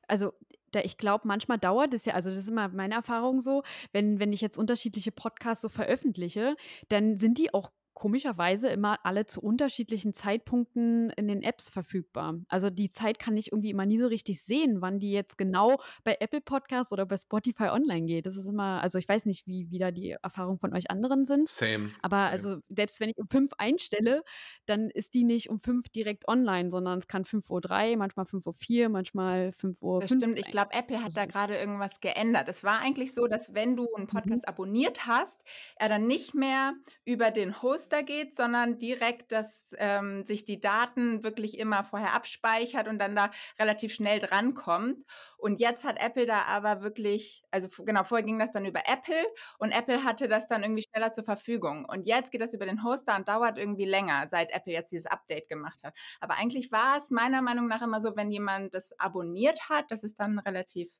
Speaker 3: also da, ich glaube, manchmal dauert es ja, also das ist immer meine Erfahrung so, wenn, wenn ich jetzt unterschiedliche Podcasts so veröffentliche, dann sind die auch komischerweise immer alle zu unterschiedlichen Zeitpunkten in den Apps verfügbar. Also die Zeit kann ich irgendwie immer nie so richtig sehen, wann die jetzt genau bei Apple Podcasts oder bei Spotify online geht. Das ist immer, also ich weiß nicht, wie wieder die Erfahrungen von euch anderen sind.
Speaker 4: Same.
Speaker 3: Aber
Speaker 4: same.
Speaker 3: also selbst wenn ich um fünf einstelle, dann ist die nicht um fünf direkt online, sondern es kann 5.03 Uhr, manchmal 5.04 Uhr, manchmal 5 Uhr.
Speaker 2: Das stimmt. Ich glaube, Apple hat da gerade irgendwas geändert. Es war eigentlich so, dass wenn du einen Podcast mhm. abonniert hast, er dann nicht mehr über den Host Register geht, sondern direkt, dass ähm, sich die Daten wirklich immer vorher abspeichert und dann da relativ schnell drankommt. Und jetzt hat Apple da aber wirklich, also genau, vorher ging das dann über Apple und Apple hatte das dann irgendwie schneller zur Verfügung. Und jetzt geht das über den Hoster und dauert irgendwie länger, seit Apple jetzt dieses Update gemacht hat. Aber eigentlich war es meiner Meinung nach immer so, wenn jemand das abonniert hat, dass es dann relativ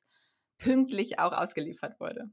Speaker 2: pünktlich auch ausgeliefert wurde.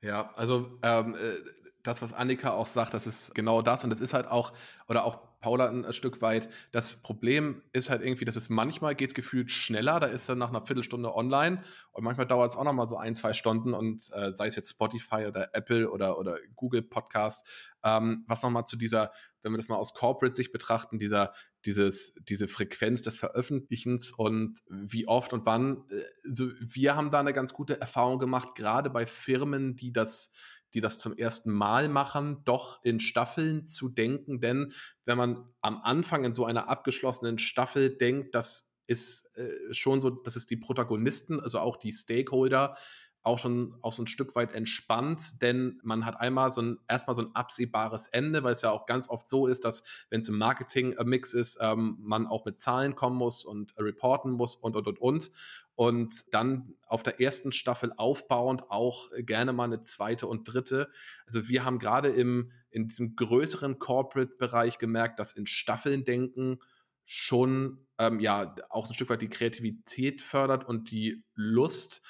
Speaker 4: Ja, also ähm, äh, das, was Annika auch sagt, das ist genau das. Und das ist halt auch, oder auch Paula ein, Stück weit, das Problem ist halt irgendwie, dass es manchmal geht gefühlt schneller, da ist er nach einer Viertelstunde online und manchmal dauert es auch noch mal so ein, zwei Stunden und äh, sei es jetzt Spotify oder Apple oder, oder Google Podcast, ähm, was nochmal zu dieser, wenn wir das mal aus Corporate-Sicht betrachten, dieser, dieses, diese Frequenz des Veröffentlichens und wie oft und wann. Also wir haben da eine ganz gute Erfahrung gemacht, gerade bei Firmen, die das die das zum ersten Mal machen, doch in Staffeln zu denken. Denn wenn man am Anfang in so einer abgeschlossenen Staffel denkt, das ist äh, schon so, dass es die Protagonisten, also auch die Stakeholder, auch schon auch so ein Stück weit entspannt, denn man hat einmal so ein erstmal so ein absehbares Ende, weil es ja auch ganz oft so ist, dass wenn es im Marketing-Mix ist, ähm, man auch mit Zahlen kommen muss und äh, reporten muss und und und und und dann auf der ersten Staffel aufbauend auch gerne mal eine zweite und dritte. Also wir haben gerade im in diesem größeren Corporate-Bereich gemerkt, dass in Staffeln denken schon ähm, ja auch ein Stück weit die Kreativität fördert und die Lust.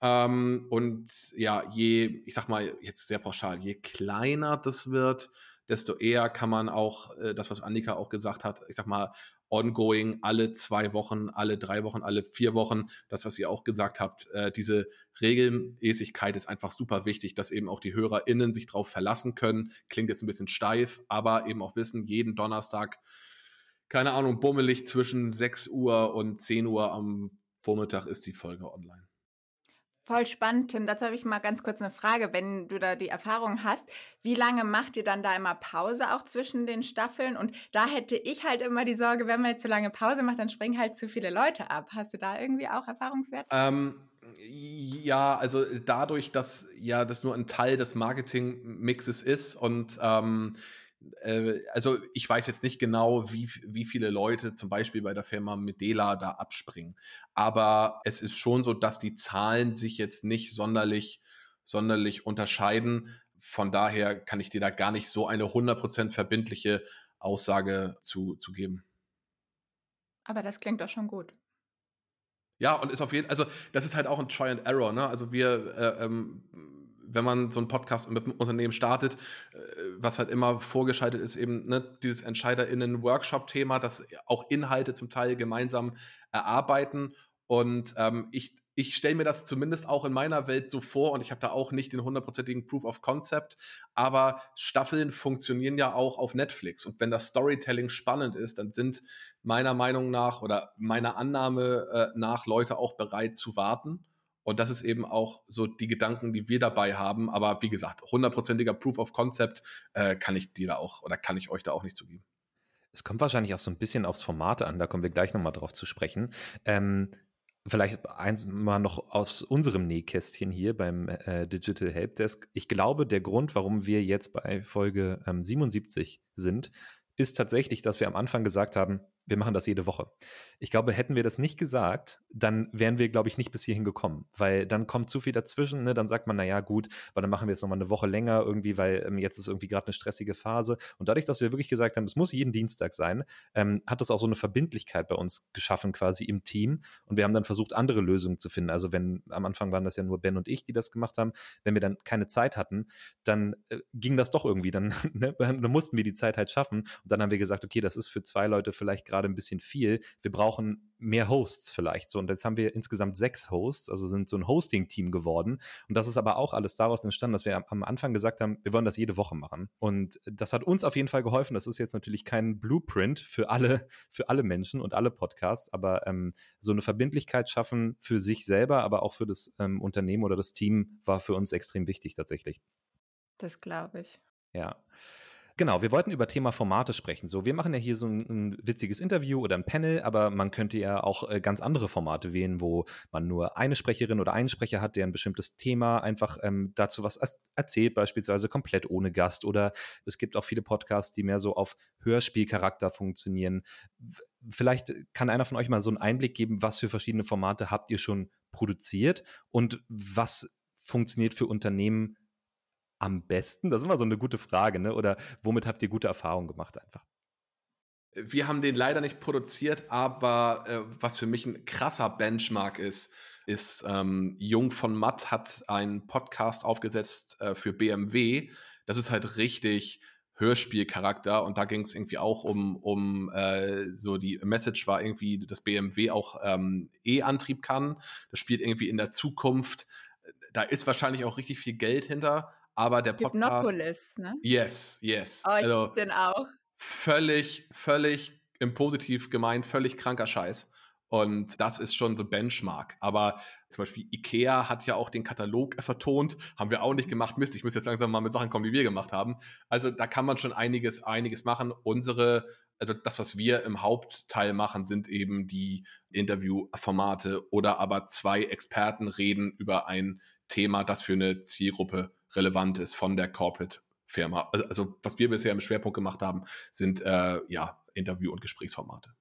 Speaker 4: Ähm, und ja, je, ich sag mal jetzt sehr pauschal, je kleiner das wird, desto eher kann man auch äh, das, was Annika auch gesagt hat, ich sag mal, ongoing, alle zwei Wochen, alle drei Wochen, alle vier Wochen, das, was ihr auch gesagt habt, äh, diese Regelmäßigkeit ist einfach super wichtig, dass eben auch die HörerInnen sich darauf verlassen können. Klingt jetzt ein bisschen steif, aber eben auch wissen, jeden Donnerstag, keine Ahnung, bummelig zwischen 6 Uhr und 10 Uhr am Vormittag ist die Folge online.
Speaker 2: Voll spannend, Tim. Dazu habe ich mal ganz kurz eine Frage. Wenn du da die Erfahrung hast, wie lange macht ihr dann da immer Pause auch zwischen den Staffeln? Und da hätte ich halt immer die Sorge, wenn man jetzt zu lange Pause macht, dann springen halt zu viele Leute ab. Hast du da irgendwie auch Erfahrungswert?
Speaker 4: Ähm, ja, also dadurch, dass ja das nur ein Teil des Marketing-Mixes ist und ähm, äh, also ich weiß jetzt nicht genau, wie, wie viele Leute zum Beispiel bei der Firma Medela da abspringen. Aber es ist schon so, dass die Zahlen sich jetzt nicht sonderlich, sonderlich unterscheiden. Von daher kann ich dir da gar nicht so eine 100% verbindliche Aussage zu, zu geben.
Speaker 2: Aber das klingt doch schon gut.
Speaker 4: Ja, und ist auf jeden Fall, also das ist halt auch ein Try and Error, ne? Also wir äh, ähm, wenn man so einen Podcast mit einem Unternehmen startet, äh, was halt immer vorgeschaltet ist, eben ne, dieses EntscheiderInnen-Workshop-Thema, das auch Inhalte zum Teil gemeinsam erarbeiten. Und ähm, ich, ich stelle mir das zumindest auch in meiner Welt so vor und ich habe da auch nicht den hundertprozentigen Proof of Concept, aber Staffeln funktionieren ja auch auf Netflix und wenn das Storytelling spannend ist, dann sind meiner Meinung nach oder meiner Annahme äh, nach Leute auch bereit zu warten und das ist eben auch so die Gedanken, die wir dabei haben. Aber wie gesagt, hundertprozentiger Proof of Concept äh, kann ich dir da auch oder kann ich euch da auch nicht zugeben.
Speaker 1: Es kommt wahrscheinlich auch so ein bisschen aufs Format an, da kommen wir gleich nochmal drauf zu sprechen. Ähm, vielleicht eins mal noch aus unserem Nähkästchen hier beim äh, Digital Helpdesk. Ich glaube, der Grund, warum wir jetzt bei Folge ähm, 77 sind, ist tatsächlich, dass wir am Anfang gesagt haben, wir machen das jede Woche. Ich glaube, hätten wir das nicht gesagt, dann wären wir, glaube ich, nicht bis hierhin gekommen, weil dann kommt zu viel dazwischen. Ne? Dann sagt man, naja, gut, aber dann machen wir jetzt nochmal eine Woche länger irgendwie, weil ähm, jetzt ist irgendwie gerade eine stressige Phase. Und dadurch, dass wir wirklich gesagt haben, es muss jeden Dienstag sein, ähm, hat das auch so eine Verbindlichkeit bei uns geschaffen, quasi im Team. Und wir haben dann versucht, andere Lösungen zu finden. Also, wenn am Anfang waren das ja nur Ben und ich, die das gemacht haben, wenn wir dann keine Zeit hatten, dann äh, ging das doch irgendwie. Dann, ne? dann mussten wir die Zeit halt schaffen. Und dann haben wir gesagt, okay, das ist für zwei Leute vielleicht gerade ein bisschen viel. Wir brauchen mehr Hosts vielleicht. So, und jetzt haben wir insgesamt sechs Hosts, also sind so ein Hosting-Team geworden. Und das ist aber auch alles daraus entstanden, dass wir am Anfang gesagt haben, wir wollen das jede Woche machen. Und das hat uns auf jeden Fall geholfen. Das ist jetzt natürlich kein Blueprint für alle, für alle Menschen und alle Podcasts, aber ähm, so eine Verbindlichkeit schaffen für sich selber, aber auch für das ähm, Unternehmen oder das Team war für uns extrem wichtig tatsächlich.
Speaker 2: Das glaube ich.
Speaker 1: Ja. Genau, wir wollten über Thema Formate sprechen. So, wir machen ja hier so ein, ein witziges Interview oder ein Panel, aber man könnte ja auch äh, ganz andere Formate wählen, wo man nur eine Sprecherin oder einen Sprecher hat, der ein bestimmtes Thema einfach ähm, dazu was erzählt, beispielsweise komplett ohne Gast. Oder es gibt auch viele Podcasts, die mehr so auf Hörspielcharakter funktionieren. Vielleicht kann einer von euch mal so einen Einblick geben, was für verschiedene Formate habt ihr schon produziert und was funktioniert für Unternehmen am besten? Das ist immer so eine gute Frage, ne? Oder womit habt ihr gute Erfahrungen gemacht einfach?
Speaker 4: Wir haben den leider nicht produziert, aber äh, was für mich ein krasser Benchmark ist, ist ähm, Jung von Matt hat einen Podcast aufgesetzt äh, für BMW. Das ist halt richtig Hörspielcharakter und da ging es irgendwie auch um, um äh, so die Message war irgendwie, dass BMW auch ähm, E-Antrieb kann. Das spielt irgendwie in der Zukunft. Da ist wahrscheinlich auch richtig viel Geld hinter, aber der Podcast.
Speaker 2: Hypnopolis, ne?
Speaker 4: Yes, yes.
Speaker 2: Oh, ich also, den auch.
Speaker 4: Völlig, völlig im Positiv gemeint, völlig kranker Scheiß. Und das ist schon so Benchmark. Aber zum Beispiel IKEA hat ja auch den Katalog vertont, haben wir auch nicht gemacht. Mist, ich muss jetzt langsam mal mit Sachen kommen, die wir gemacht haben. Also da kann man schon einiges, einiges machen. Unsere, also das, was wir im Hauptteil machen, sind eben die Interviewformate oder aber zwei Experten reden über ein Thema, das für eine Zielgruppe relevant ist von der Corporate-Firma. Also, also was wir bisher im Schwerpunkt gemacht haben, sind äh, ja Interview- und Gesprächsformate.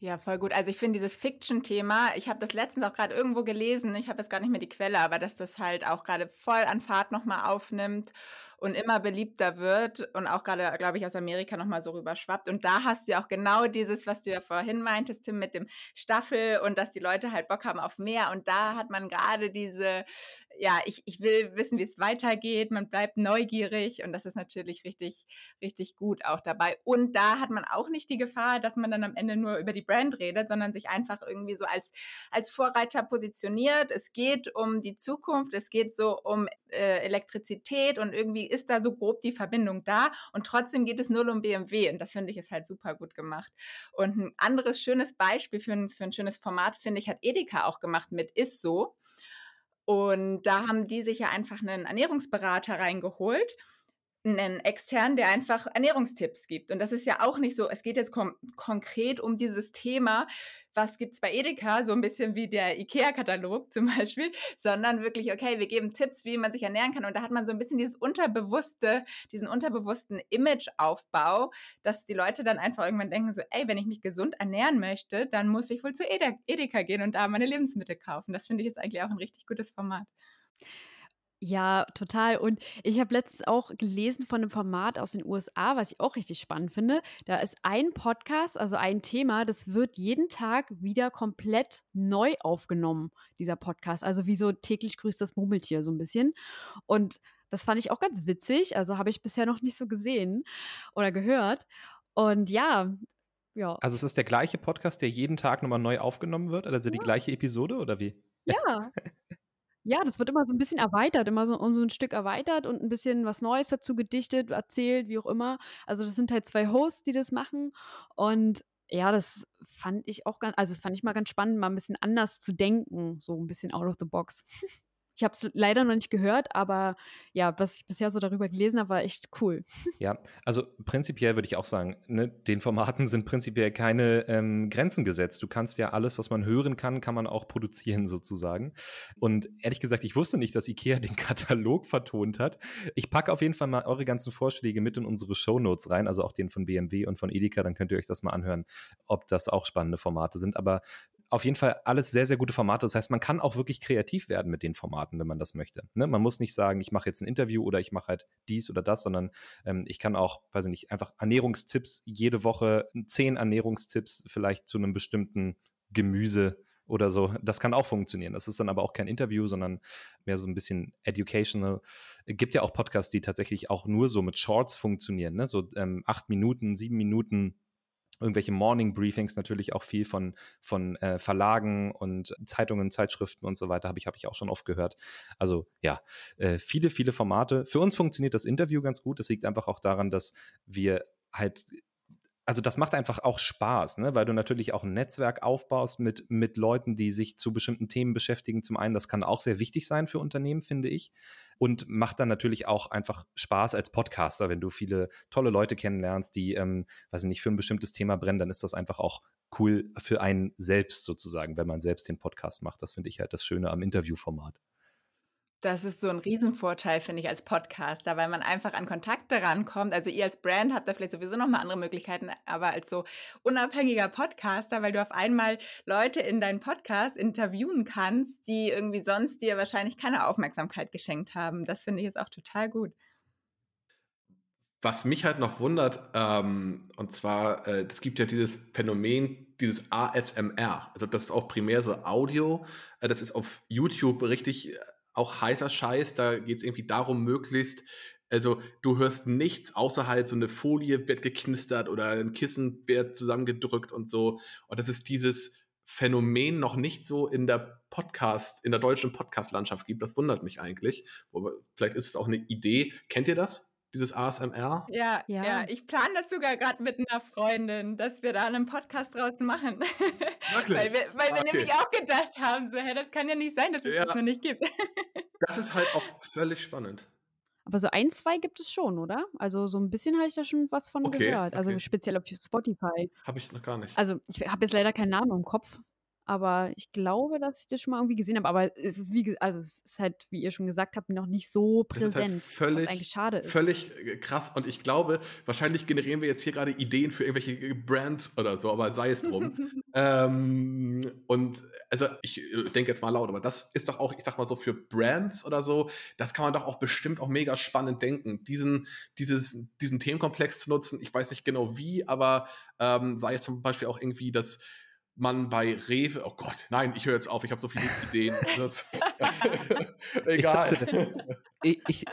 Speaker 2: Ja, voll gut. Also ich finde dieses Fiction-Thema, ich habe das letztens auch gerade irgendwo gelesen, ich habe jetzt gar nicht mehr die Quelle, aber dass das halt auch gerade voll an Fahrt nochmal aufnimmt und immer beliebter wird und auch gerade, glaube ich, aus Amerika nochmal so rüberschwappt. Und da hast du ja auch genau dieses, was du ja vorhin meintest, Tim, mit dem Staffel und dass die Leute halt Bock haben auf mehr. Und da hat man gerade diese, ja, ich, ich will wissen, wie es weitergeht. Man bleibt neugierig und das ist natürlich richtig, richtig gut auch dabei. Und da hat man auch nicht die Gefahr, dass man dann am Ende nur über die Brand redet, sondern sich einfach irgendwie so als, als Vorreiter positioniert. Es geht um die Zukunft, es geht so um äh, Elektrizität und irgendwie ist da so grob die Verbindung da und trotzdem geht es null um BMW und das finde ich ist halt super gut gemacht. Und ein anderes schönes Beispiel für ein, für ein schönes Format, finde ich, hat Edeka auch gemacht mit Ist so. Und da haben die sich ja einfach einen Ernährungsberater reingeholt einen externen, der einfach Ernährungstipps gibt. Und das ist ja auch nicht so, es geht jetzt konkret um dieses Thema, was gibt es bei Edeka, so ein bisschen wie der IKEA-Katalog zum Beispiel, sondern wirklich, okay, wir geben Tipps, wie man sich ernähren kann. Und da hat man so ein bisschen dieses unterbewusste, diesen unterbewussten Imageaufbau, dass die Leute dann einfach irgendwann denken so, ey, wenn ich mich gesund ernähren möchte, dann muss ich wohl zu Edeka gehen und da meine Lebensmittel kaufen. Das finde ich jetzt eigentlich auch ein richtig gutes Format.
Speaker 3: Ja, total. Und ich habe letztens auch gelesen von einem Format aus den USA, was ich auch richtig spannend finde. Da ist ein Podcast, also ein Thema, das wird jeden Tag wieder komplett neu aufgenommen, dieser Podcast. Also wie so täglich grüßt das Murmeltier so ein bisschen. Und das fand ich auch ganz witzig. Also habe ich bisher noch nicht so gesehen oder gehört. Und ja, ja.
Speaker 1: Also es ist der gleiche Podcast, der jeden Tag nochmal neu aufgenommen wird? Also die gleiche Episode oder wie?
Speaker 3: Ja. Ja, das wird immer so ein bisschen erweitert, immer so um so ein Stück erweitert und ein bisschen was Neues dazu gedichtet, erzählt, wie auch immer. Also, das sind halt zwei Hosts, die das machen und ja, das fand ich auch ganz also, das fand ich mal ganz spannend, mal ein bisschen anders zu denken, so ein bisschen out of the box. Ich habe es leider noch nicht gehört, aber ja, was ich bisher so darüber gelesen habe, war echt cool.
Speaker 1: Ja, also prinzipiell würde ich auch sagen, ne, den Formaten sind prinzipiell keine ähm, Grenzen gesetzt. Du kannst ja alles, was man hören kann, kann man auch produzieren sozusagen. Und ehrlich gesagt, ich wusste nicht, dass Ikea den Katalog vertont hat. Ich packe auf jeden Fall mal eure ganzen Vorschläge mit in unsere Shownotes rein, also auch den von BMW und von Edeka, dann könnt ihr euch das mal anhören, ob das auch spannende Formate sind. Aber auf jeden Fall alles sehr, sehr gute Formate. Das heißt, man kann auch wirklich kreativ werden mit den Formaten, wenn man das möchte. Ne? Man muss nicht sagen, ich mache jetzt ein Interview oder ich mache halt dies oder das, sondern ähm, ich kann auch, weiß ich nicht, einfach Ernährungstipps jede Woche, zehn Ernährungstipps vielleicht zu einem bestimmten Gemüse oder so. Das kann auch funktionieren. Das ist dann aber auch kein Interview, sondern mehr so ein bisschen educational. Es gibt ja auch Podcasts, die tatsächlich auch nur so mit Shorts funktionieren, ne? so ähm, acht Minuten, sieben Minuten irgendwelche Morning Briefings natürlich auch viel von, von äh, Verlagen und Zeitungen, Zeitschriften und so weiter, habe ich, hab ich auch schon oft gehört. Also ja, äh, viele, viele Formate. Für uns funktioniert das Interview ganz gut. Das liegt einfach auch daran, dass wir halt also das macht einfach auch Spaß, ne? weil du natürlich auch ein Netzwerk aufbaust mit, mit Leuten, die sich zu bestimmten Themen beschäftigen. Zum einen, das kann auch sehr wichtig sein für Unternehmen, finde ich. Und macht dann natürlich auch einfach Spaß als Podcaster, wenn du viele tolle Leute kennenlernst, die, ähm, weiß ich nicht, für ein bestimmtes Thema brennen, dann ist das einfach auch cool für einen selbst sozusagen, wenn man selbst den Podcast macht. Das finde ich halt das Schöne am Interviewformat.
Speaker 2: Das ist so ein Riesenvorteil, finde ich, als Podcaster, weil man einfach an Kontakte rankommt. Also ihr als Brand habt da vielleicht sowieso noch mal andere Möglichkeiten, aber als so unabhängiger Podcaster, weil du auf einmal Leute in deinen Podcast interviewen kannst, die irgendwie sonst dir wahrscheinlich keine Aufmerksamkeit geschenkt haben. Das finde ich jetzt auch total gut.
Speaker 4: Was mich halt noch wundert, ähm, und zwar, äh, es gibt ja dieses Phänomen, dieses ASMR. Also das ist auch primär so Audio. Äh, das ist auf YouTube richtig äh, auch heißer Scheiß. Da geht es irgendwie darum, möglichst, also du hörst nichts, außer halt so eine Folie wird geknistert oder ein Kissen wird zusammengedrückt und so. Und das ist dieses Phänomen noch nicht so in der Podcast, in der deutschen Podcast-Landschaft gibt. Das wundert mich eigentlich. vielleicht ist es auch eine Idee. Kennt ihr das? Dieses ASMR?
Speaker 2: Ja, ja, ja. Ich plane das sogar gerade mit einer Freundin, dass wir da einen Podcast draus machen. Wirklich? weil wir, weil wir okay. nämlich auch gedacht haben, so, hä, das kann ja nicht sein, dass es ja. das noch nicht gibt.
Speaker 4: das ist halt auch völlig spannend.
Speaker 3: Aber so ein, zwei gibt es schon, oder? Also so ein bisschen habe ich da schon was von okay, gehört. Also okay. speziell auf Spotify.
Speaker 4: Habe ich noch gar nicht.
Speaker 3: Also ich habe jetzt leider keinen Namen im Kopf, aber ich glaube, dass ich das schon mal irgendwie gesehen habe. Aber es ist wie, also es ist halt, wie ihr schon gesagt habt, noch nicht so präsent. Halt
Speaker 4: völlig, was
Speaker 3: eigentlich schade
Speaker 4: ist. Völlig äh, krass. Und ich glaube, wahrscheinlich generieren wir jetzt hier gerade Ideen für irgendwelche äh, Brands oder so, aber sei es drum. ähm, und also ich äh, denke jetzt mal laut, aber das ist doch auch, ich sag mal so, für Brands oder so, das kann man doch auch bestimmt auch mega spannend denken. Diesen, dieses, diesen Themenkomplex zu nutzen, ich weiß nicht genau wie, aber ähm, sei es zum Beispiel auch irgendwie das man bei Rewe, oh Gott, nein, ich höre jetzt auf, ich habe so viele Ideen. Das,
Speaker 1: egal. Ich, dachte, ich, ich,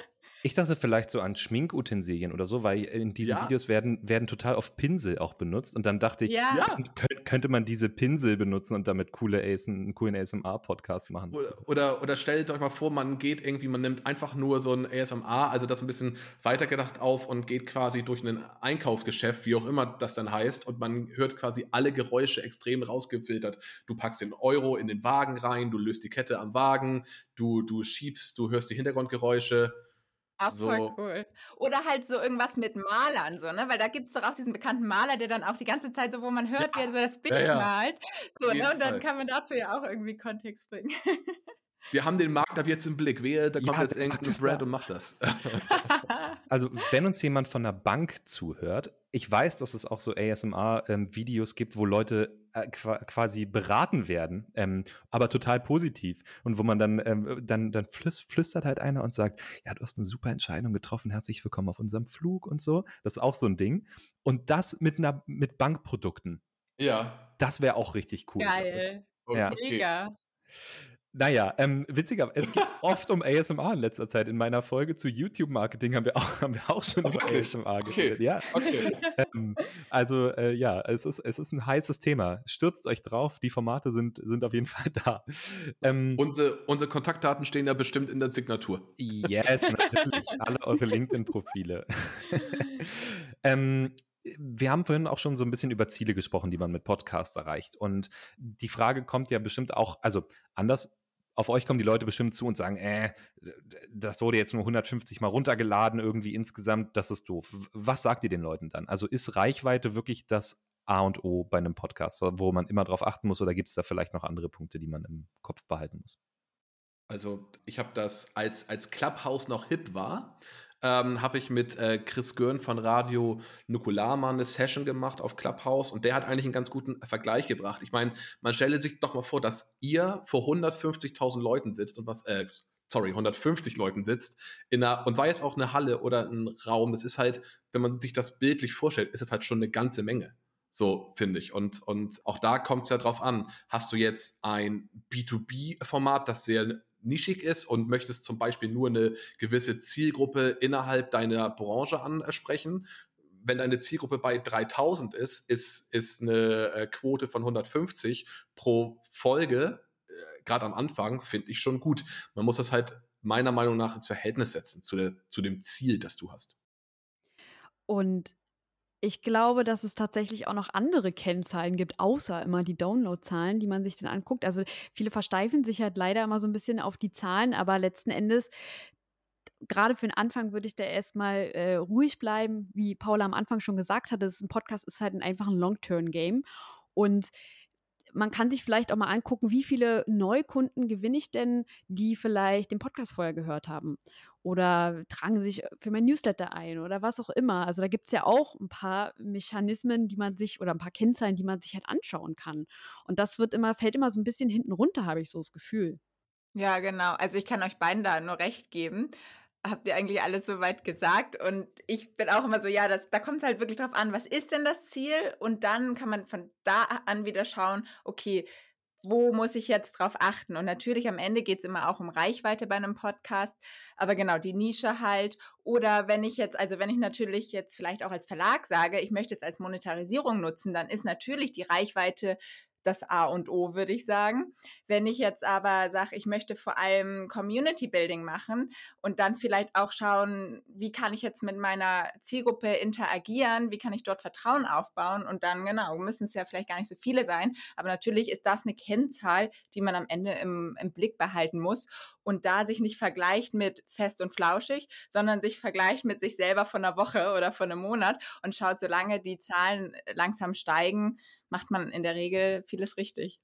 Speaker 1: Ich dachte vielleicht so an Schminkutensilien oder so, weil in diesen
Speaker 4: Ja.
Speaker 1: Videos werden, werden total oft Pinsel auch benutzt. Und dann dachte ich,
Speaker 2: Ja.
Speaker 4: Ja.
Speaker 1: kö- könnte man diese Pinsel benutzen und damit coole ASM, einen coolen ASMR-Podcast machen.
Speaker 4: Oder, oder, oder stellt euch mal vor, man geht irgendwie, man nimmt einfach nur so ein ASMR, also das ein bisschen weitergedacht auf und geht quasi durch ein Einkaufsgeschäft, wie auch immer das dann heißt, und man hört quasi alle Geräusche extrem rausgefiltert. Du packst den Euro in den Wagen rein, du löst die Kette am Wagen, du, du schiebst, du hörst die Hintergrundgeräusche.
Speaker 2: Auch
Speaker 4: So.
Speaker 2: voll cool. Oder halt so irgendwas mit Malern, so, ne? Weil da gibt es doch auch diesen bekannten Maler, der dann auch die ganze Zeit so, wo man hört, wie er so das Bild
Speaker 4: Ja, ja.
Speaker 2: malt. So, ne? Und dann
Speaker 4: Fall.
Speaker 2: kann man dazu ja auch irgendwie Kontext bringen.
Speaker 4: Wir haben den Markt ab jetzt im Blick. Wehe, da kommt
Speaker 1: Ja,
Speaker 4: jetzt irgendein
Speaker 1: da.
Speaker 4: und macht das.
Speaker 1: Also, wenn uns jemand von der Bank zuhört, ich weiß, dass es auch so ASMR-Videos ähm, gibt, wo Leute äh, qua quasi beraten werden, ähm, aber total positiv. Und wo man dann, ähm, dann, dann flüs flüstert halt einer und sagt, ja, du hast eine super Entscheidung getroffen, herzlich willkommen auf unserem Flug und so. Das ist auch so ein Ding. Und das mit einer, mit Bankprodukten.
Speaker 4: ja.
Speaker 1: Das wäre auch richtig cool.
Speaker 2: Geil.
Speaker 1: Ja.
Speaker 2: Mega.
Speaker 1: Naja, ähm, witziger, es geht oft um ASMR in letzter Zeit. In meiner Folge zu YouTube-Marketing haben wir auch, haben wir auch schon
Speaker 4: Oh,
Speaker 1: über
Speaker 4: wirklich?
Speaker 1: ASMR
Speaker 4: Okay.
Speaker 1: geredet. Ja.
Speaker 4: Okay.
Speaker 1: Ähm, also äh, ja, es ist, es ist ein heißes Thema. Stürzt euch drauf, die Formate sind, sind auf jeden Fall da. Ähm,
Speaker 4: unsere, unsere Kontaktdaten stehen ja bestimmt in der Signatur.
Speaker 1: yes, natürlich, alle eure LinkedIn-Profile. ähm, wir haben vorhin auch schon so ein bisschen über Ziele gesprochen, die man mit Podcasts erreicht. Und die Frage kommt ja bestimmt auch, also anders, auf euch kommen die Leute bestimmt zu und sagen, äh, das wurde jetzt nur 150 Mal runtergeladen, irgendwie insgesamt, das ist doof. Was sagt ihr den Leuten dann? Also ist Reichweite wirklich das A und O bei einem Podcast, wo man immer drauf achten muss, oder gibt es da vielleicht noch andere Punkte, die man im Kopf behalten muss?
Speaker 4: Also ich habe das, als, als Clubhouse noch hip war, ähm, habe ich mit äh, Chris Görn von Radio Nukular mal eine Session gemacht auf Clubhouse und der hat eigentlich einen ganz guten Vergleich gebracht. Ich meine, man stelle sich doch mal vor, dass ihr vor 150.000 Leuten sitzt und was, äh, sorry, 150 Leuten sitzt in einer, und sei es auch eine Halle oder ein Raum, das ist halt, wenn man sich das bildlich vorstellt, ist es halt schon eine ganze Menge. So finde ich. Und, und auch da kommt es ja drauf an. Hast du jetzt ein B2B-Format, das sehr nischig ist und möchtest zum Beispiel nur eine gewisse Zielgruppe innerhalb deiner Branche ansprechen? Wenn deine Zielgruppe bei 3000 ist, ist, ist eine äh, Quote von 150 pro Folge, äh, gerade am Anfang, finde ich schon gut. Man muss das halt meiner Meinung nach ins Verhältnis setzen zu, der, zu dem Ziel, das du hast.
Speaker 3: Und ich glaube, dass es tatsächlich auch noch andere Kennzahlen gibt, außer immer die Downloadzahlen, die man sich dann anguckt. Also viele versteifen sich halt leider immer so ein bisschen auf die Zahlen, aber letzten Endes, gerade für den Anfang würde ich da erstmal äh, ruhig bleiben. Wie Paula am Anfang schon gesagt hat, ein Podcast ist halt ein, einfach ein Long-Term-Game. Und man kann sich vielleicht auch mal angucken, wie viele Neukunden gewinne ich denn, die vielleicht den Podcast vorher gehört haben. Oder tragen sich für mein Newsletter ein oder was auch immer. Also da gibt es ja auch ein paar Mechanismen, die man sich oder ein paar Kennzahlen, die man sich halt anschauen kann. Und das wird immer, fällt immer so ein bisschen hinten runter, habe ich so das Gefühl.
Speaker 2: Ja, genau. Also ich kann euch beiden da nur recht geben. Habt ihr eigentlich alles soweit gesagt? Und ich bin auch immer so, ja, das, da kommt es halt wirklich drauf an, was ist denn das Ziel? Und dann kann man von da an wieder schauen, okay, wo muss ich jetzt drauf achten? Und natürlich am Ende geht es immer auch um Reichweite bei einem Podcast, aber genau die Nische halt. Oder wenn ich jetzt, also wenn ich natürlich jetzt vielleicht auch als Verlag sage, ich möchte jetzt als Monetarisierung nutzen, dann ist natürlich die Reichweite das A und O, würde ich sagen. Wenn ich jetzt aber sage, ich möchte vor allem Community Building machen und dann vielleicht auch schauen, wie kann ich jetzt mit meiner Zielgruppe interagieren, wie kann ich dort Vertrauen aufbauen und dann, genau, müssen es ja vielleicht gar nicht so viele sein, aber natürlich ist das eine Kennzahl, die man am Ende im, im Blick behalten muss und da sich nicht vergleicht mit fest und flauschig, sondern sich vergleicht mit sich selber von einer Woche oder von einem Monat und schaut, solange die Zahlen langsam steigen, macht man in der Regel vieles richtig.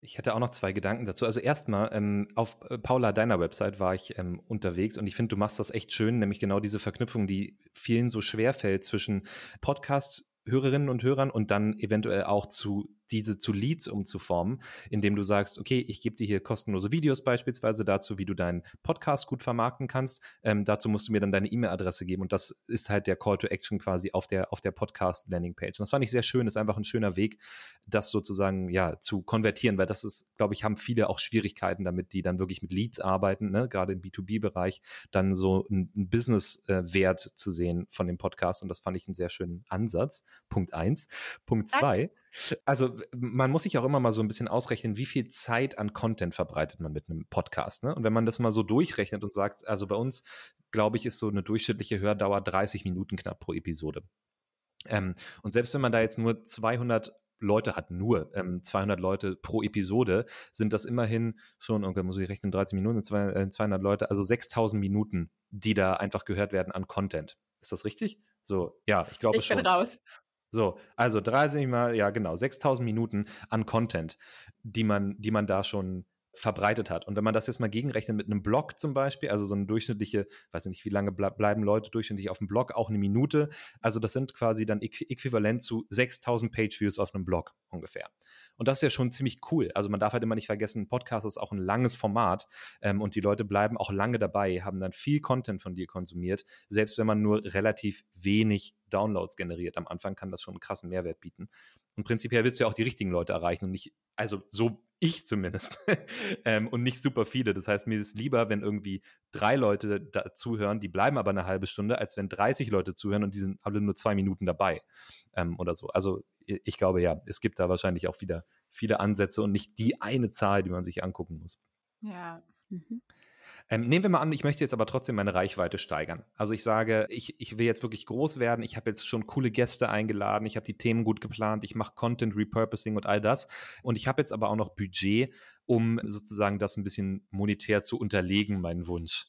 Speaker 1: Ich hätte auch noch zwei Gedanken dazu. Also erstmal, ähm, auf äh, Paula, deiner Website war ich ähm, unterwegs und ich finde, du machst das echt schön, nämlich genau diese Verknüpfung, die vielen so schwer fällt zwischen Podcast-Hörerinnen und Hörern und dann eventuell auch zu diese zu Leads umzuformen, indem du sagst, okay, ich gebe dir hier kostenlose Videos beispielsweise dazu, wie du deinen Podcast gut vermarkten kannst. Ähm, dazu musst du mir dann deine E-Mail-Adresse geben und das ist halt der Call to Action quasi auf der, auf der Podcast-Landing-Page. Und das fand ich sehr schön, ist einfach ein schöner Weg, das sozusagen ja zu konvertieren, weil das ist, glaube ich, haben viele auch Schwierigkeiten damit, die dann wirklich mit Leads arbeiten, ne? gerade im B2B-Bereich, dann so ein, ein Business-Wert zu sehen von dem Podcast und das fand ich einen sehr schönen Ansatz. Punkt eins. Punkt zwei. Also man muss sich auch immer mal so ein bisschen ausrechnen, wie viel Zeit an Content verbreitet man mit einem Podcast. Ne? Und wenn man das mal so durchrechnet und sagt, also bei uns, glaube ich, ist so eine durchschnittliche Hördauer 30 Minuten knapp pro Episode. Ähm, und selbst wenn man da jetzt nur 200 Leute hat, nur ähm, 200 Leute pro Episode, sind das immerhin schon, okay, muss ich rechnen, 30 Minuten, 200 äh, Leute, also 6000 Minuten, die da einfach gehört werden an Content. Ist das richtig? So, ja, ich glaube schon.
Speaker 2: Ich bin raus.
Speaker 1: So, also 30 mal, ja genau, 6000 Minuten an Content, die man, die man da schon verbreitet hat. Und wenn man das jetzt mal gegenrechnet mit einem Blog zum Beispiel, also so eine durchschnittliche, weiß nicht, wie lange ble bleiben Leute durchschnittlich auf dem Blog, auch eine Minute. Also das sind quasi dann äquivalent zu 6000 Page-Views auf einem Blog ungefähr. Und das ist ja schon ziemlich cool. Also man darf halt immer nicht vergessen, ein Podcast ist auch ein langes Format ähm, und die Leute bleiben auch lange dabei, haben dann viel Content von dir konsumiert. Selbst wenn man nur relativ wenig Downloads generiert am Anfang, kann das schon einen krassen Mehrwert bieten. Und prinzipiell willst du ja auch die richtigen Leute erreichen und nicht, also so ich zumindest, ähm, und nicht super viele. Das heißt, mir ist lieber, wenn irgendwie drei Leute da zuhören, die bleiben aber eine halbe Stunde, als wenn 30 Leute zuhören und die sind alle nur zwei Minuten dabei ähm, oder so. Also ich glaube ja, es gibt da wahrscheinlich auch wieder viele Ansätze und nicht die eine Zahl, die man sich angucken muss.
Speaker 2: Ja. Mhm.
Speaker 1: Ähm, nehmen wir mal an, ich möchte jetzt aber trotzdem meine Reichweite steigern. Also ich sage, ich, ich will jetzt wirklich groß werden, ich habe jetzt schon coole Gäste eingeladen, ich habe die Themen gut geplant, ich mache Content Repurposing und all das. Und ich habe jetzt aber auch noch Budget, um sozusagen das ein bisschen monetär zu unterlegen, meinen Wunsch.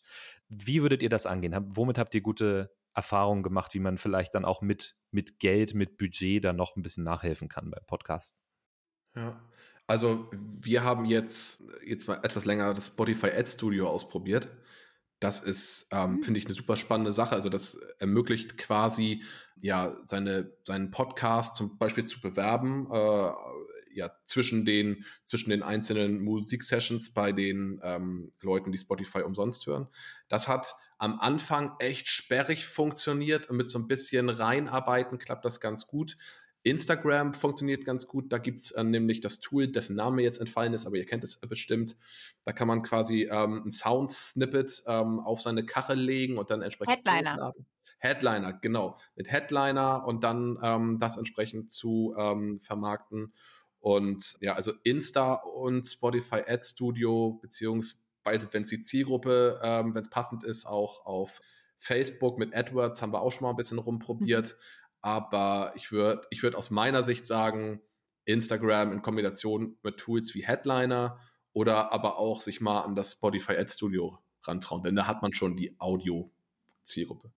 Speaker 1: Wie würdet ihr das angehen? Womit habt ihr gute Erfahrungen gemacht, wie man vielleicht dann auch mit, mit Geld, mit Budget dann noch ein bisschen nachhelfen kann beim Podcast?
Speaker 4: Ja, also wir haben jetzt, jetzt mal etwas länger das Spotify Ad Studio ausprobiert. Das ist, ähm, mhm. finde ich, eine super spannende Sache. Also das ermöglicht quasi, ja, seine, seinen Podcast zum Beispiel zu bewerben, äh, ja, zwischen den, zwischen den einzelnen Musiksessions bei den ähm, Leuten, die Spotify umsonst hören. Das hat am Anfang echt sperrig funktioniert und mit so ein bisschen reinarbeiten klappt das ganz gut. Instagram funktioniert ganz gut. Da gibt es äh, nämlich das Tool, dessen Name jetzt entfallen ist, aber ihr kennt es bestimmt. Da kann man quasi ähm, ein Sound-Snippet ähm, auf seine Kachel legen und dann entsprechend.
Speaker 2: Headliner. Hochladen.
Speaker 4: Headliner, genau. Mit Headliner und dann ähm, das entsprechend zu ähm, vermarkten. Und ja, also Insta und Spotify Ad Studio, beziehungsweise, wenn es die Zielgruppe, ähm, wenn es passend ist, auch auf Facebook mit AdWords haben wir auch schon mal ein bisschen rumprobiert. Mhm. Aber ich würde ich würd aus meiner Sicht sagen, Instagram in Kombination mit Tools wie Headliner oder aber auch sich mal an das Spotify Ad Studio rantrauen, denn da hat man schon die Audio-Zielgruppe.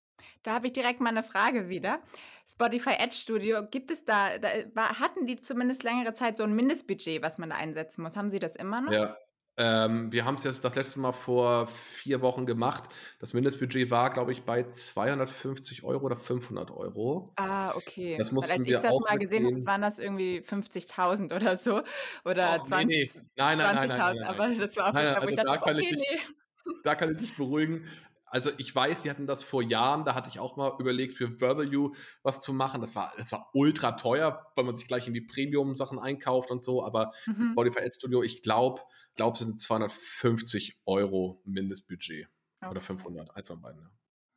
Speaker 2: Da habe ich direkt mal eine Frage wieder. Spotify Ad Studio, gibt es da, da hatten die zumindest längere Zeit so ein Mindestbudget, was man da einsetzen muss? Haben sie das immer noch?
Speaker 4: Ja, ähm, wir haben es jetzt das letzte Mal vor vier Wochen gemacht. Das Mindestbudget war, glaube ich, bei 250 Euro oder 500 Euro.
Speaker 2: Ah, okay.
Speaker 4: Das mussten
Speaker 2: Weil als
Speaker 4: wir
Speaker 2: ich das mal gesehen habe, waren das irgendwie 50.000 oder so. Oder
Speaker 4: Och, nee, nee.
Speaker 2: 20
Speaker 4: Nein, nein, nein, nein,
Speaker 2: 20.000.
Speaker 4: nein, nein.
Speaker 2: Aber das war
Speaker 4: Nein,
Speaker 2: das,
Speaker 4: nein,
Speaker 2: wo ich
Speaker 4: also da kann ich
Speaker 2: okay,
Speaker 4: dich,
Speaker 2: nee.
Speaker 4: da kann ich dich beruhigen. Also ich weiß, sie hatten das vor Jahren, da hatte ich auch mal überlegt, für Verbal You was zu machen. Das war, das war ultra teuer, weil man sich gleich in die Premium-Sachen einkauft und so. Aber das
Speaker 2: Mhm.
Speaker 4: Spotify Ad Studio, ich glaube, glaube, es sind 250 Euro Mindestbudget. Oder
Speaker 2: Okay.
Speaker 4: 500, eins von beiden. Ja.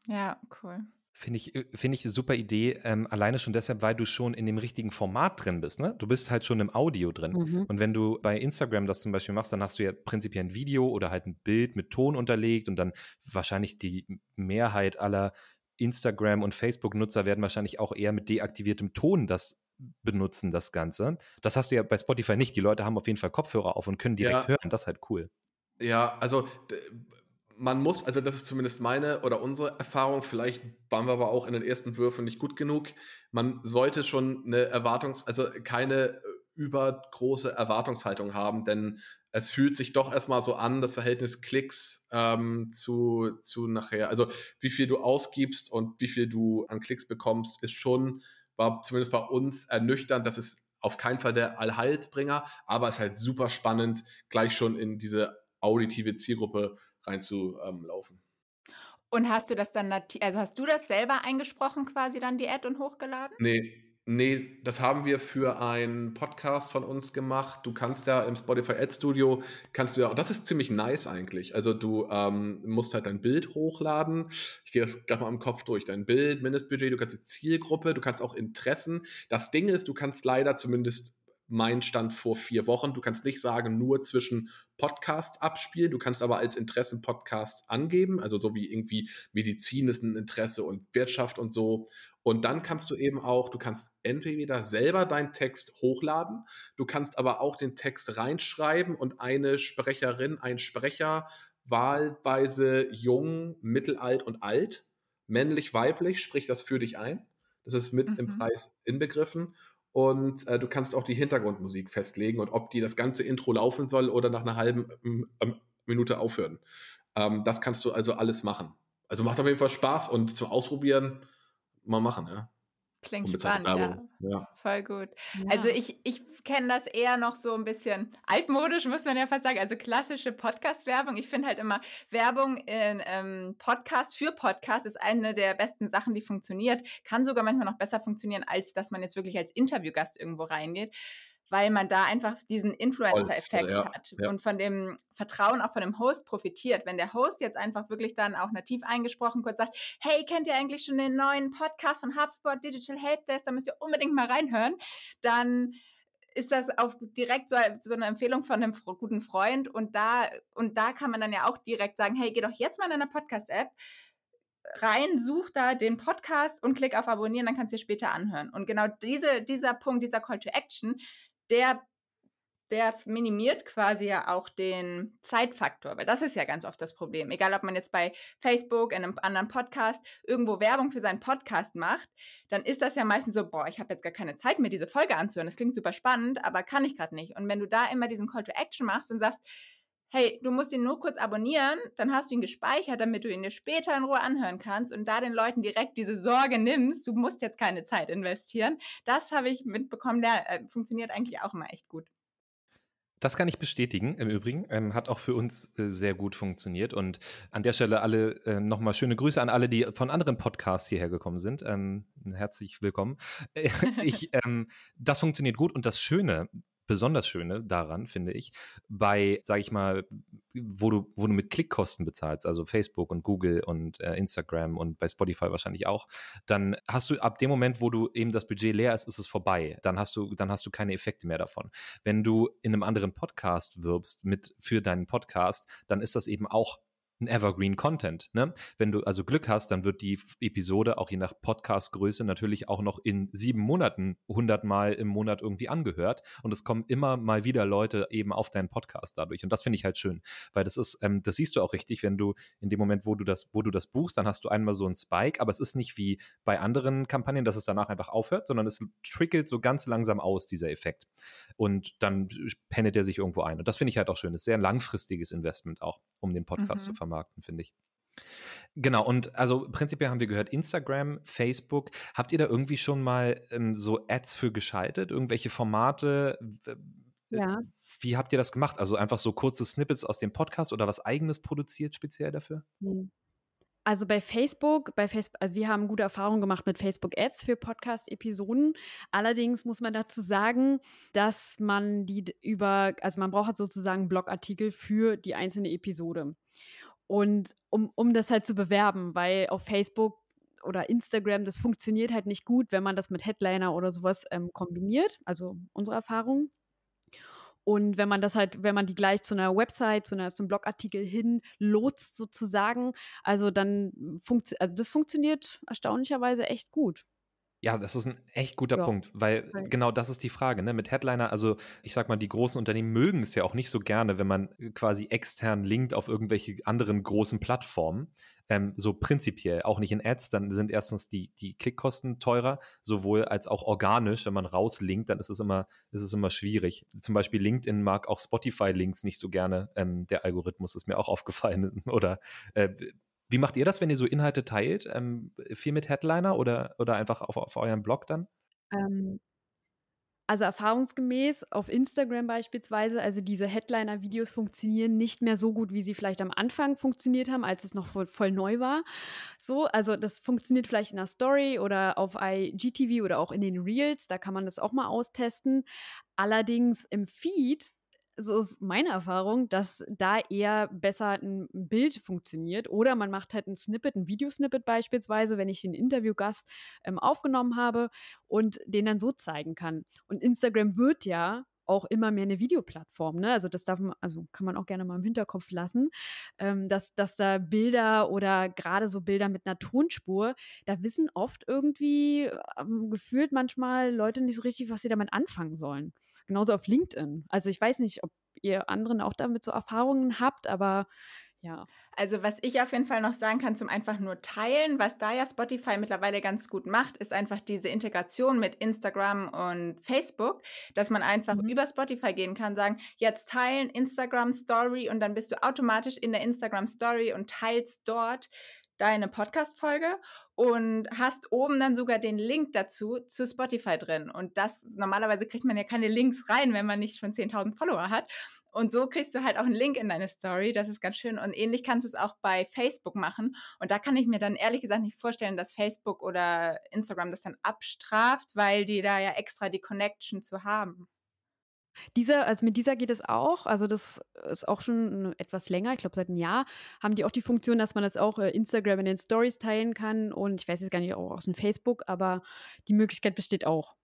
Speaker 2: Ja, cool.
Speaker 1: Finde ich, äh, finde ich eine super Idee, ähm, alleine schon deshalb, weil du schon in dem richtigen Format drin bist. Ne? Du bist halt schon im Audio drin.
Speaker 3: Mhm.
Speaker 1: Und wenn du bei Instagram das zum Beispiel machst, dann hast du ja prinzipiell ein Video oder halt ein Bild mit Ton unterlegt und dann wahrscheinlich die Mehrheit aller Instagram- und Facebook-Nutzer werden wahrscheinlich auch eher mit deaktiviertem Ton das benutzen, das Ganze. Das hast du ja bei Spotify nicht. Die Leute haben auf jeden Fall Kopfhörer auf und können direkt
Speaker 4: Ja.
Speaker 1: hören. Das ist halt cool.
Speaker 4: Ja, also man muss, also das ist zumindest meine oder unsere Erfahrung, vielleicht waren wir aber auch in den ersten Würfen nicht gut genug. Man sollte schon eine Erwartungs-, also keine äh, übergroße Erwartungshaltung haben, denn es fühlt sich doch erstmal so an, das Verhältnis Klicks ähm, zu, zu nachher, also wie viel du ausgibst und wie viel du an Klicks bekommst, ist schon, war zumindest bei uns ernüchternd, dass es auf keinen Fall der Allheilsbringer, aber es ist halt super spannend, gleich schon in diese auditive Zielgruppe reinzulaufen.
Speaker 2: Und hast du das dann, also hast du das selber eingesprochen quasi dann die Ad und hochgeladen?
Speaker 4: Nee, Nee, das haben wir für einen Podcast von uns gemacht. Du kannst ja im Spotify Ad Studio, kannst du ja, und das ist ziemlich nice eigentlich. Also du ähm, musst halt dein Bild hochladen. Ich gehe das gerade mal im Kopf durch. Dein Bild, Mindestbudget, du kannst die Zielgruppe, du kannst auch Interessen. Das Ding ist, du kannst leider zumindest mein Stand vor vier Wochen. Du kannst nicht sagen, nur zwischen Podcasts abspielen. Du kannst aber als Interessen Podcasts angeben. Also so wie irgendwie Medizin ist ein Interesse und Wirtschaft und so. Und dann kannst du eben auch, du kannst entweder selber deinen Text hochladen, du kannst aber auch den Text reinschreiben und eine Sprecherin, ein Sprecher, wahlweise jung, mittelalt und alt, männlich, weiblich, sprich das für dich ein. Das ist mit mhm. im Preis inbegriffen und äh, du kannst auch die Hintergrundmusik festlegen und ob die das ganze Intro laufen soll oder nach einer halben ähm, Minute aufhören. Ähm, das kannst du also alles machen. Also macht auf jeden Fall Spaß und zum Ausprobieren mal machen, ja.
Speaker 2: Klingt spannend, ja. ja. Voll gut. Ja. Also ich, ich kenne das eher noch so ein bisschen altmodisch, muss man ja fast sagen. Also klassische Podcast-Werbung. Ich finde halt immer, Werbung in ähm, Podcast für Podcast ist eine der besten Sachen, die funktioniert. Kann sogar manchmal noch besser funktionieren, als dass man jetzt wirklich als Interviewgast irgendwo reingeht weil man da einfach diesen Influencer-Effekt ja, hat ja. und von dem Vertrauen auch von dem Host profitiert. Wenn der Host jetzt einfach wirklich dann auch nativ eingesprochen kurz sagt, hey, kennt ihr eigentlich schon den neuen Podcast von HubSpot Digital Helpdesk, da müsst ihr unbedingt mal reinhören, dann ist das auch direkt so, so, eine Empfehlung von einem guten Freund und da, und da kann man dann ja auch direkt sagen, hey, geh doch jetzt mal in eine Podcast-App, rein, such da den Podcast und klick auf Abonnieren, dann kannst du dir später anhören. Und genau diese, dieser Punkt, dieser Call to Action, der der minimiert quasi ja auch den Zeitfaktor, weil das ist ja ganz oft das Problem. Egal, ob man jetzt bei Facebook, in einem anderen Podcast irgendwo Werbung für seinen Podcast macht, dann ist das ja meistens so, boah, ich habe jetzt gar keine Zeit, mir diese Folge anzuhören. Das klingt super spannend, aber kann ich gerade nicht. Und wenn du da immer diesen Call to Action machst und sagst, hey, du musst ihn nur kurz abonnieren, dann hast du ihn gespeichert, damit du ihn dir später in Ruhe anhören kannst und da den Leuten direkt diese Sorge nimmst, du musst jetzt keine Zeit investieren. Das habe ich mitbekommen, der äh, funktioniert eigentlich auch immer echt gut.
Speaker 1: Das kann ich bestätigen, im Übrigen. Ähm, hat auch für uns äh, sehr gut funktioniert. Und an der Stelle alle äh, nochmal schöne Grüße an alle, die von anderen Podcasts hierher gekommen sind. Ähm, herzlich willkommen. ich, ähm, das funktioniert gut. Und das Schöne besonders Schöne daran, finde ich, bei, sage ich mal, wo du, wo du mit Klickkosten bezahlst, also Facebook und Google und äh, Instagram und bei Spotify wahrscheinlich auch, dann hast du ab dem Moment, wo du eben das Budget leer ist, ist es vorbei. Dann hast du, dann hast du keine Effekte mehr davon. Wenn du in einem anderen Podcast wirbst mit für deinen Podcast, dann ist das eben auch ein Evergreen Content. Ne? Wenn du also Glück hast, dann wird die Episode auch je nach Podcast-Größe natürlich auch noch in sieben Monaten 100 Mal im Monat irgendwie angehört und es kommen immer mal wieder Leute eben auf deinen Podcast dadurch und das finde ich halt schön, weil das ist, ähm, das siehst du auch richtig, wenn du in dem Moment, wo du das, wo du das buchst, dann hast du einmal so einen Spike, aber es ist nicht wie bei anderen Kampagnen, dass es danach einfach aufhört, sondern es trickelt so ganz langsam aus dieser Effekt und dann pennet er sich irgendwo ein und das finde ich halt auch schön. Das ist sehr langfristiges Investment auch, um den Podcast mhm. zu vermarkten vermarkten, finde ich. Genau, und also prinzipiell haben wir gehört, Instagram, Facebook. Habt ihr da irgendwie schon mal ähm, so Ads für geschaltet? Irgendwelche Formate?
Speaker 3: Äh, ja.
Speaker 1: Wie habt ihr das gemacht? Also einfach so kurze Snippets aus dem Podcast oder was eigenes produziert speziell dafür?
Speaker 3: Also bei Facebook, bei Facebook, also wir haben gute Erfahrungen gemacht mit Facebook Ads für Podcast-Episoden. Allerdings muss man dazu sagen, dass man die über, also man braucht sozusagen Blogartikel für die einzelne Episode. Und um, um das halt zu bewerben, weil auf Facebook oder Instagram, das funktioniert halt nicht gut, wenn man das mit Headliner oder sowas ähm, kombiniert. Also unsere Erfahrung. Und wenn man das halt, wenn man die gleich zu einer Website, zu einer, zum Blogartikel hin lotst sozusagen, also dann funktioniert, also das funktioniert erstaunlicherweise echt gut.
Speaker 1: Ja, das ist ein echt guter ja. Punkt, weil genau das ist die Frage. Ne? Mit Headliner, also ich sag mal, die großen Unternehmen mögen es ja auch nicht so gerne, wenn man äh, quasi extern linkt auf irgendwelche anderen großen Plattformen. Ähm, so prinzipiell, auch nicht in Ads, dann sind erstens die, die Klickkosten teurer, sowohl als auch organisch. Wenn man rauslinkt, dann ist es immer, ist es immer schwierig. Zum Beispiel LinkedIn mag auch Spotify-Links nicht so gerne. Ähm, der Algorithmus ist mir auch aufgefallen. Oder äh, wie macht ihr das, wenn ihr so Inhalte teilt? Ähm, viel mit Headliner oder, oder einfach auf, auf eurem Blog dann?
Speaker 3: Ähm, Also erfahrungsgemäß auf Instagram beispielsweise, also diese Headliner-Videos funktionieren nicht mehr so gut, wie sie vielleicht am Anfang funktioniert haben, als es noch voll, voll, neu war. So, also das funktioniert vielleicht in der Story oder auf IGTV oder auch in den Reels, da kann man das auch mal austesten. Allerdings im Feed so ist meine Erfahrung, dass da eher besser ein Bild funktioniert. Oder man macht halt ein Snippet, ein Videosnippet beispielsweise, wenn ich den Interviewgast ähm, aufgenommen habe und den dann so zeigen kann. Und Instagram wird ja auch immer mehr eine Videoplattform. Ne? Also das darf man, also kann man auch gerne mal im Hinterkopf lassen, ähm, dass, dass da Bilder oder gerade so Bilder mit einer Tonspur, da wissen oft irgendwie ähm, gefühlt manchmal Leute nicht so richtig, was sie damit anfangen sollen. Genauso auf LinkedIn. Also ich weiß nicht, ob ihr anderen auch damit so Erfahrungen habt, aber ja.
Speaker 2: Also was ich auf jeden Fall noch sagen kann zum einfach nur teilen, was da ja Spotify mittlerweile ganz gut macht, ist einfach diese Integration mit Instagram und Facebook, dass man einfach mhm. über Spotify gehen kann, sagen, jetzt teilen Instagram Story und dann bist du automatisch in der Instagram Story und teilst dort deine Podcast-Folge und hast oben dann sogar den Link dazu zu Spotify drin. Und das, normalerweise kriegt man ja keine Links rein, wenn man nicht schon 10.000 Follower hat. Und so kriegst du halt auch einen Link in deine Story. Das ist ganz schön. Und ähnlich kannst du es auch bei Facebook machen. Und da kann ich mir dann ehrlich gesagt nicht vorstellen, dass Facebook oder Instagram das dann abstraft, weil die da ja extra die Connection zu haben.
Speaker 3: Dieser, also mit dieser geht es auch. Also das ist auch schon etwas länger. Ich glaube, seit einem Jahr haben die auch die Funktion, dass man das auch äh, Instagram in den Stories teilen kann. Und ich weiß jetzt gar nicht, auch aus dem Facebook, aber die Möglichkeit besteht auch.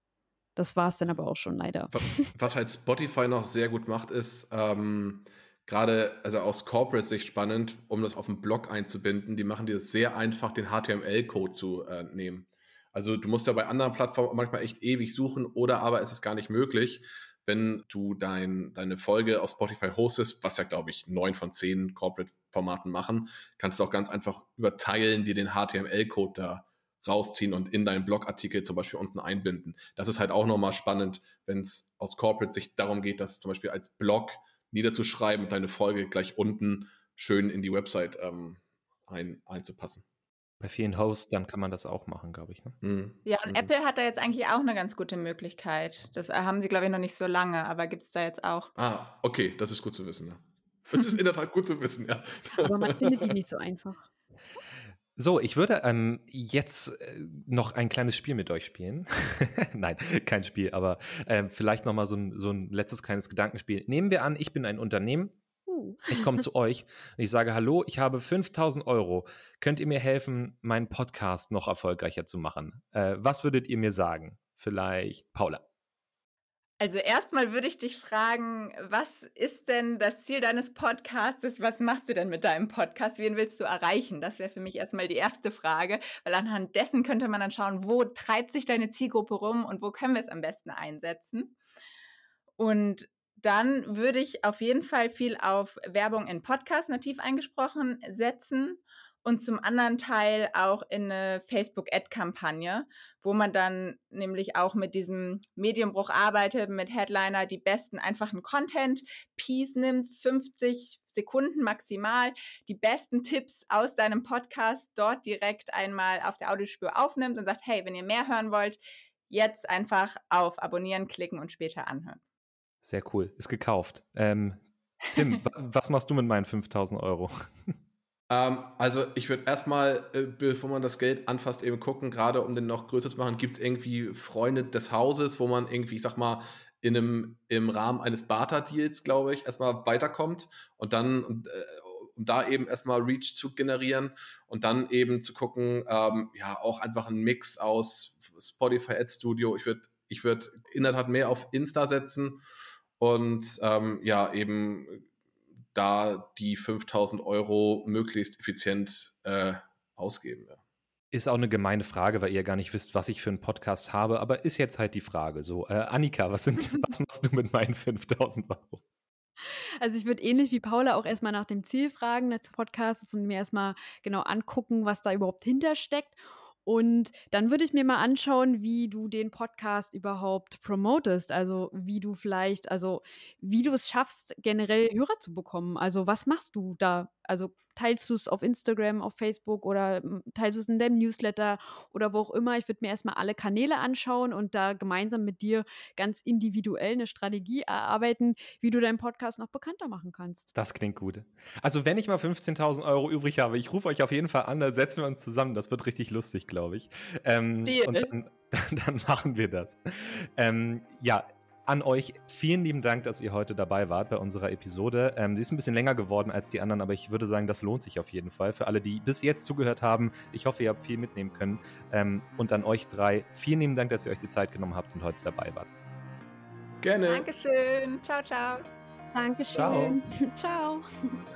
Speaker 3: Das war es dann aber auch schon leider.
Speaker 4: Was halt Spotify noch sehr gut macht, ist ähm, gerade, also aus Corporate-Sicht spannend, um das auf dem Blog einzubinden. Die machen dir es sehr einfach, den HTML-Code zu äh, nehmen. Also du musst ja bei anderen Plattformen manchmal echt ewig suchen oder aber ist es gar nicht möglich wenn du dein, deine Folge auf Spotify hostest, was ja, glaube ich, neun von zehn Corporate-Formaten machen, kannst du auch ganz einfach überteilen, dir den HTML-Code da rausziehen und in deinen Blogartikel zum Beispiel unten einbinden. Das ist halt auch nochmal spannend, wenn es aus Corporate-Sicht darum geht, das zum Beispiel als Blog niederzuschreiben und deine Folge gleich unten schön in die Website ähm, ein, einzupassen.
Speaker 1: Bei vielen Hosts, dann kann man das auch machen, glaube ich. Ne?
Speaker 2: Mhm. Ja, und mhm. Apple hat da jetzt eigentlich auch eine ganz gute Möglichkeit. Das äh, haben sie, glaube ich, noch nicht so lange, aber gibt es da jetzt auch.
Speaker 4: Ah, okay, das ist gut zu wissen. Ja. Das ist in der Tat gut zu wissen, ja.
Speaker 3: Aber man findet die nicht so einfach.
Speaker 1: So, ich würde ähm, jetzt äh, noch ein kleines Spiel mit euch spielen. Nein, kein Spiel, aber äh, vielleicht noch mal so ein, so ein letztes kleines Gedankenspiel. Nehmen wir an, ich bin ein Unternehmen ich komme zu euch und ich sage, hallo, ich habe 5000 Euro. Könnt ihr mir helfen, meinen Podcast noch erfolgreicher zu machen? Äh, was würdet ihr mir sagen? Vielleicht Paula.
Speaker 2: Also erstmal würde ich dich fragen, was ist denn das Ziel deines Podcasts? Was machst du denn mit deinem Podcast? Wen willst du erreichen? Das wäre für mich erstmal die erste Frage, weil anhand dessen könnte man dann schauen, wo treibt sich deine Zielgruppe rum und wo können wir es am besten einsetzen. Und dann würde ich auf jeden Fall viel auf Werbung in Podcasts nativ eingesprochen setzen und zum anderen Teil auch in eine Facebook-Ad-Kampagne, wo man dann nämlich auch mit diesem Mediumbruch arbeitet, mit Headliner die besten einfachen Content-Piece nimmt, 50 Sekunden maximal, die besten Tipps aus deinem Podcast dort direkt einmal auf der Audiospur aufnimmt und sagt, hey, wenn ihr mehr hören wollt, jetzt einfach auf Abonnieren klicken und später anhören.
Speaker 1: Sehr cool. Ist gekauft. Ähm, Tim, was machst du mit meinen 5000 Euro?
Speaker 4: Ähm, also ich würde erstmal, äh, bevor man das Geld anfasst, eben gucken, gerade um den noch größer zu machen, gibt es irgendwie Freunde des Hauses, wo man irgendwie, ich sag mal, in einem, im Rahmen eines Barter-Deals, glaube ich, erstmal weiterkommt und dann, und, äh, um da eben erstmal Reach zu generieren und dann eben zu gucken, ähm, ja, auch einfach ein Mix aus Spotify Ad Studio. Ich würde ich würde in der Tat mehr auf Insta setzen und ähm, ja, eben da die 5000 Euro möglichst effizient äh, ausgeben. Ja.
Speaker 1: Ist auch eine gemeine Frage, weil ihr gar nicht wisst, was ich für einen Podcast habe, aber ist jetzt halt die Frage so. Äh, Annika, was, sind, was machst du mit meinen 5000 Euro?
Speaker 3: Also ich würde ähnlich wie Paula auch erstmal nach dem Ziel fragen des Podcasts und mir erstmal genau angucken, was da überhaupt hintersteckt und dann würde ich mir mal anschauen, wie du den Podcast überhaupt promotest. Also wie du vielleicht, also wie du es schaffst, generell Hörer zu bekommen. Also was machst du da Also teilst du es auf Instagram, auf Facebook oder hm, teilst du es in deinem Newsletter oder wo auch immer. Ich würde mir erstmal alle Kanäle anschauen und da gemeinsam mit dir ganz individuell eine Strategie erarbeiten, wie du deinen Podcast noch bekannter machen kannst.
Speaker 1: Das klingt gut. Also wenn ich mal 15.000 Euro übrig habe, ich rufe euch auf jeden Fall an, da setzen wir uns zusammen. Das wird richtig lustig, glaube ich. Ähm, und dann, dann, machen wir das. Ähm, ja, an euch vielen lieben Dank, dass ihr heute dabei wart bei unserer Episode. Ähm, die ist ein bisschen länger geworden als die anderen, aber ich würde sagen, das lohnt sich auf jeden Fall. Für alle, die bis jetzt zugehört haben, ich hoffe, ihr habt viel mitnehmen können. Ähm, und an euch drei, vielen lieben Dank, dass ihr euch die Zeit genommen habt und heute dabei wart.
Speaker 2: Gerne. Dankeschön. Ciao, ciao.
Speaker 3: Dankeschön. Ciao. ciao.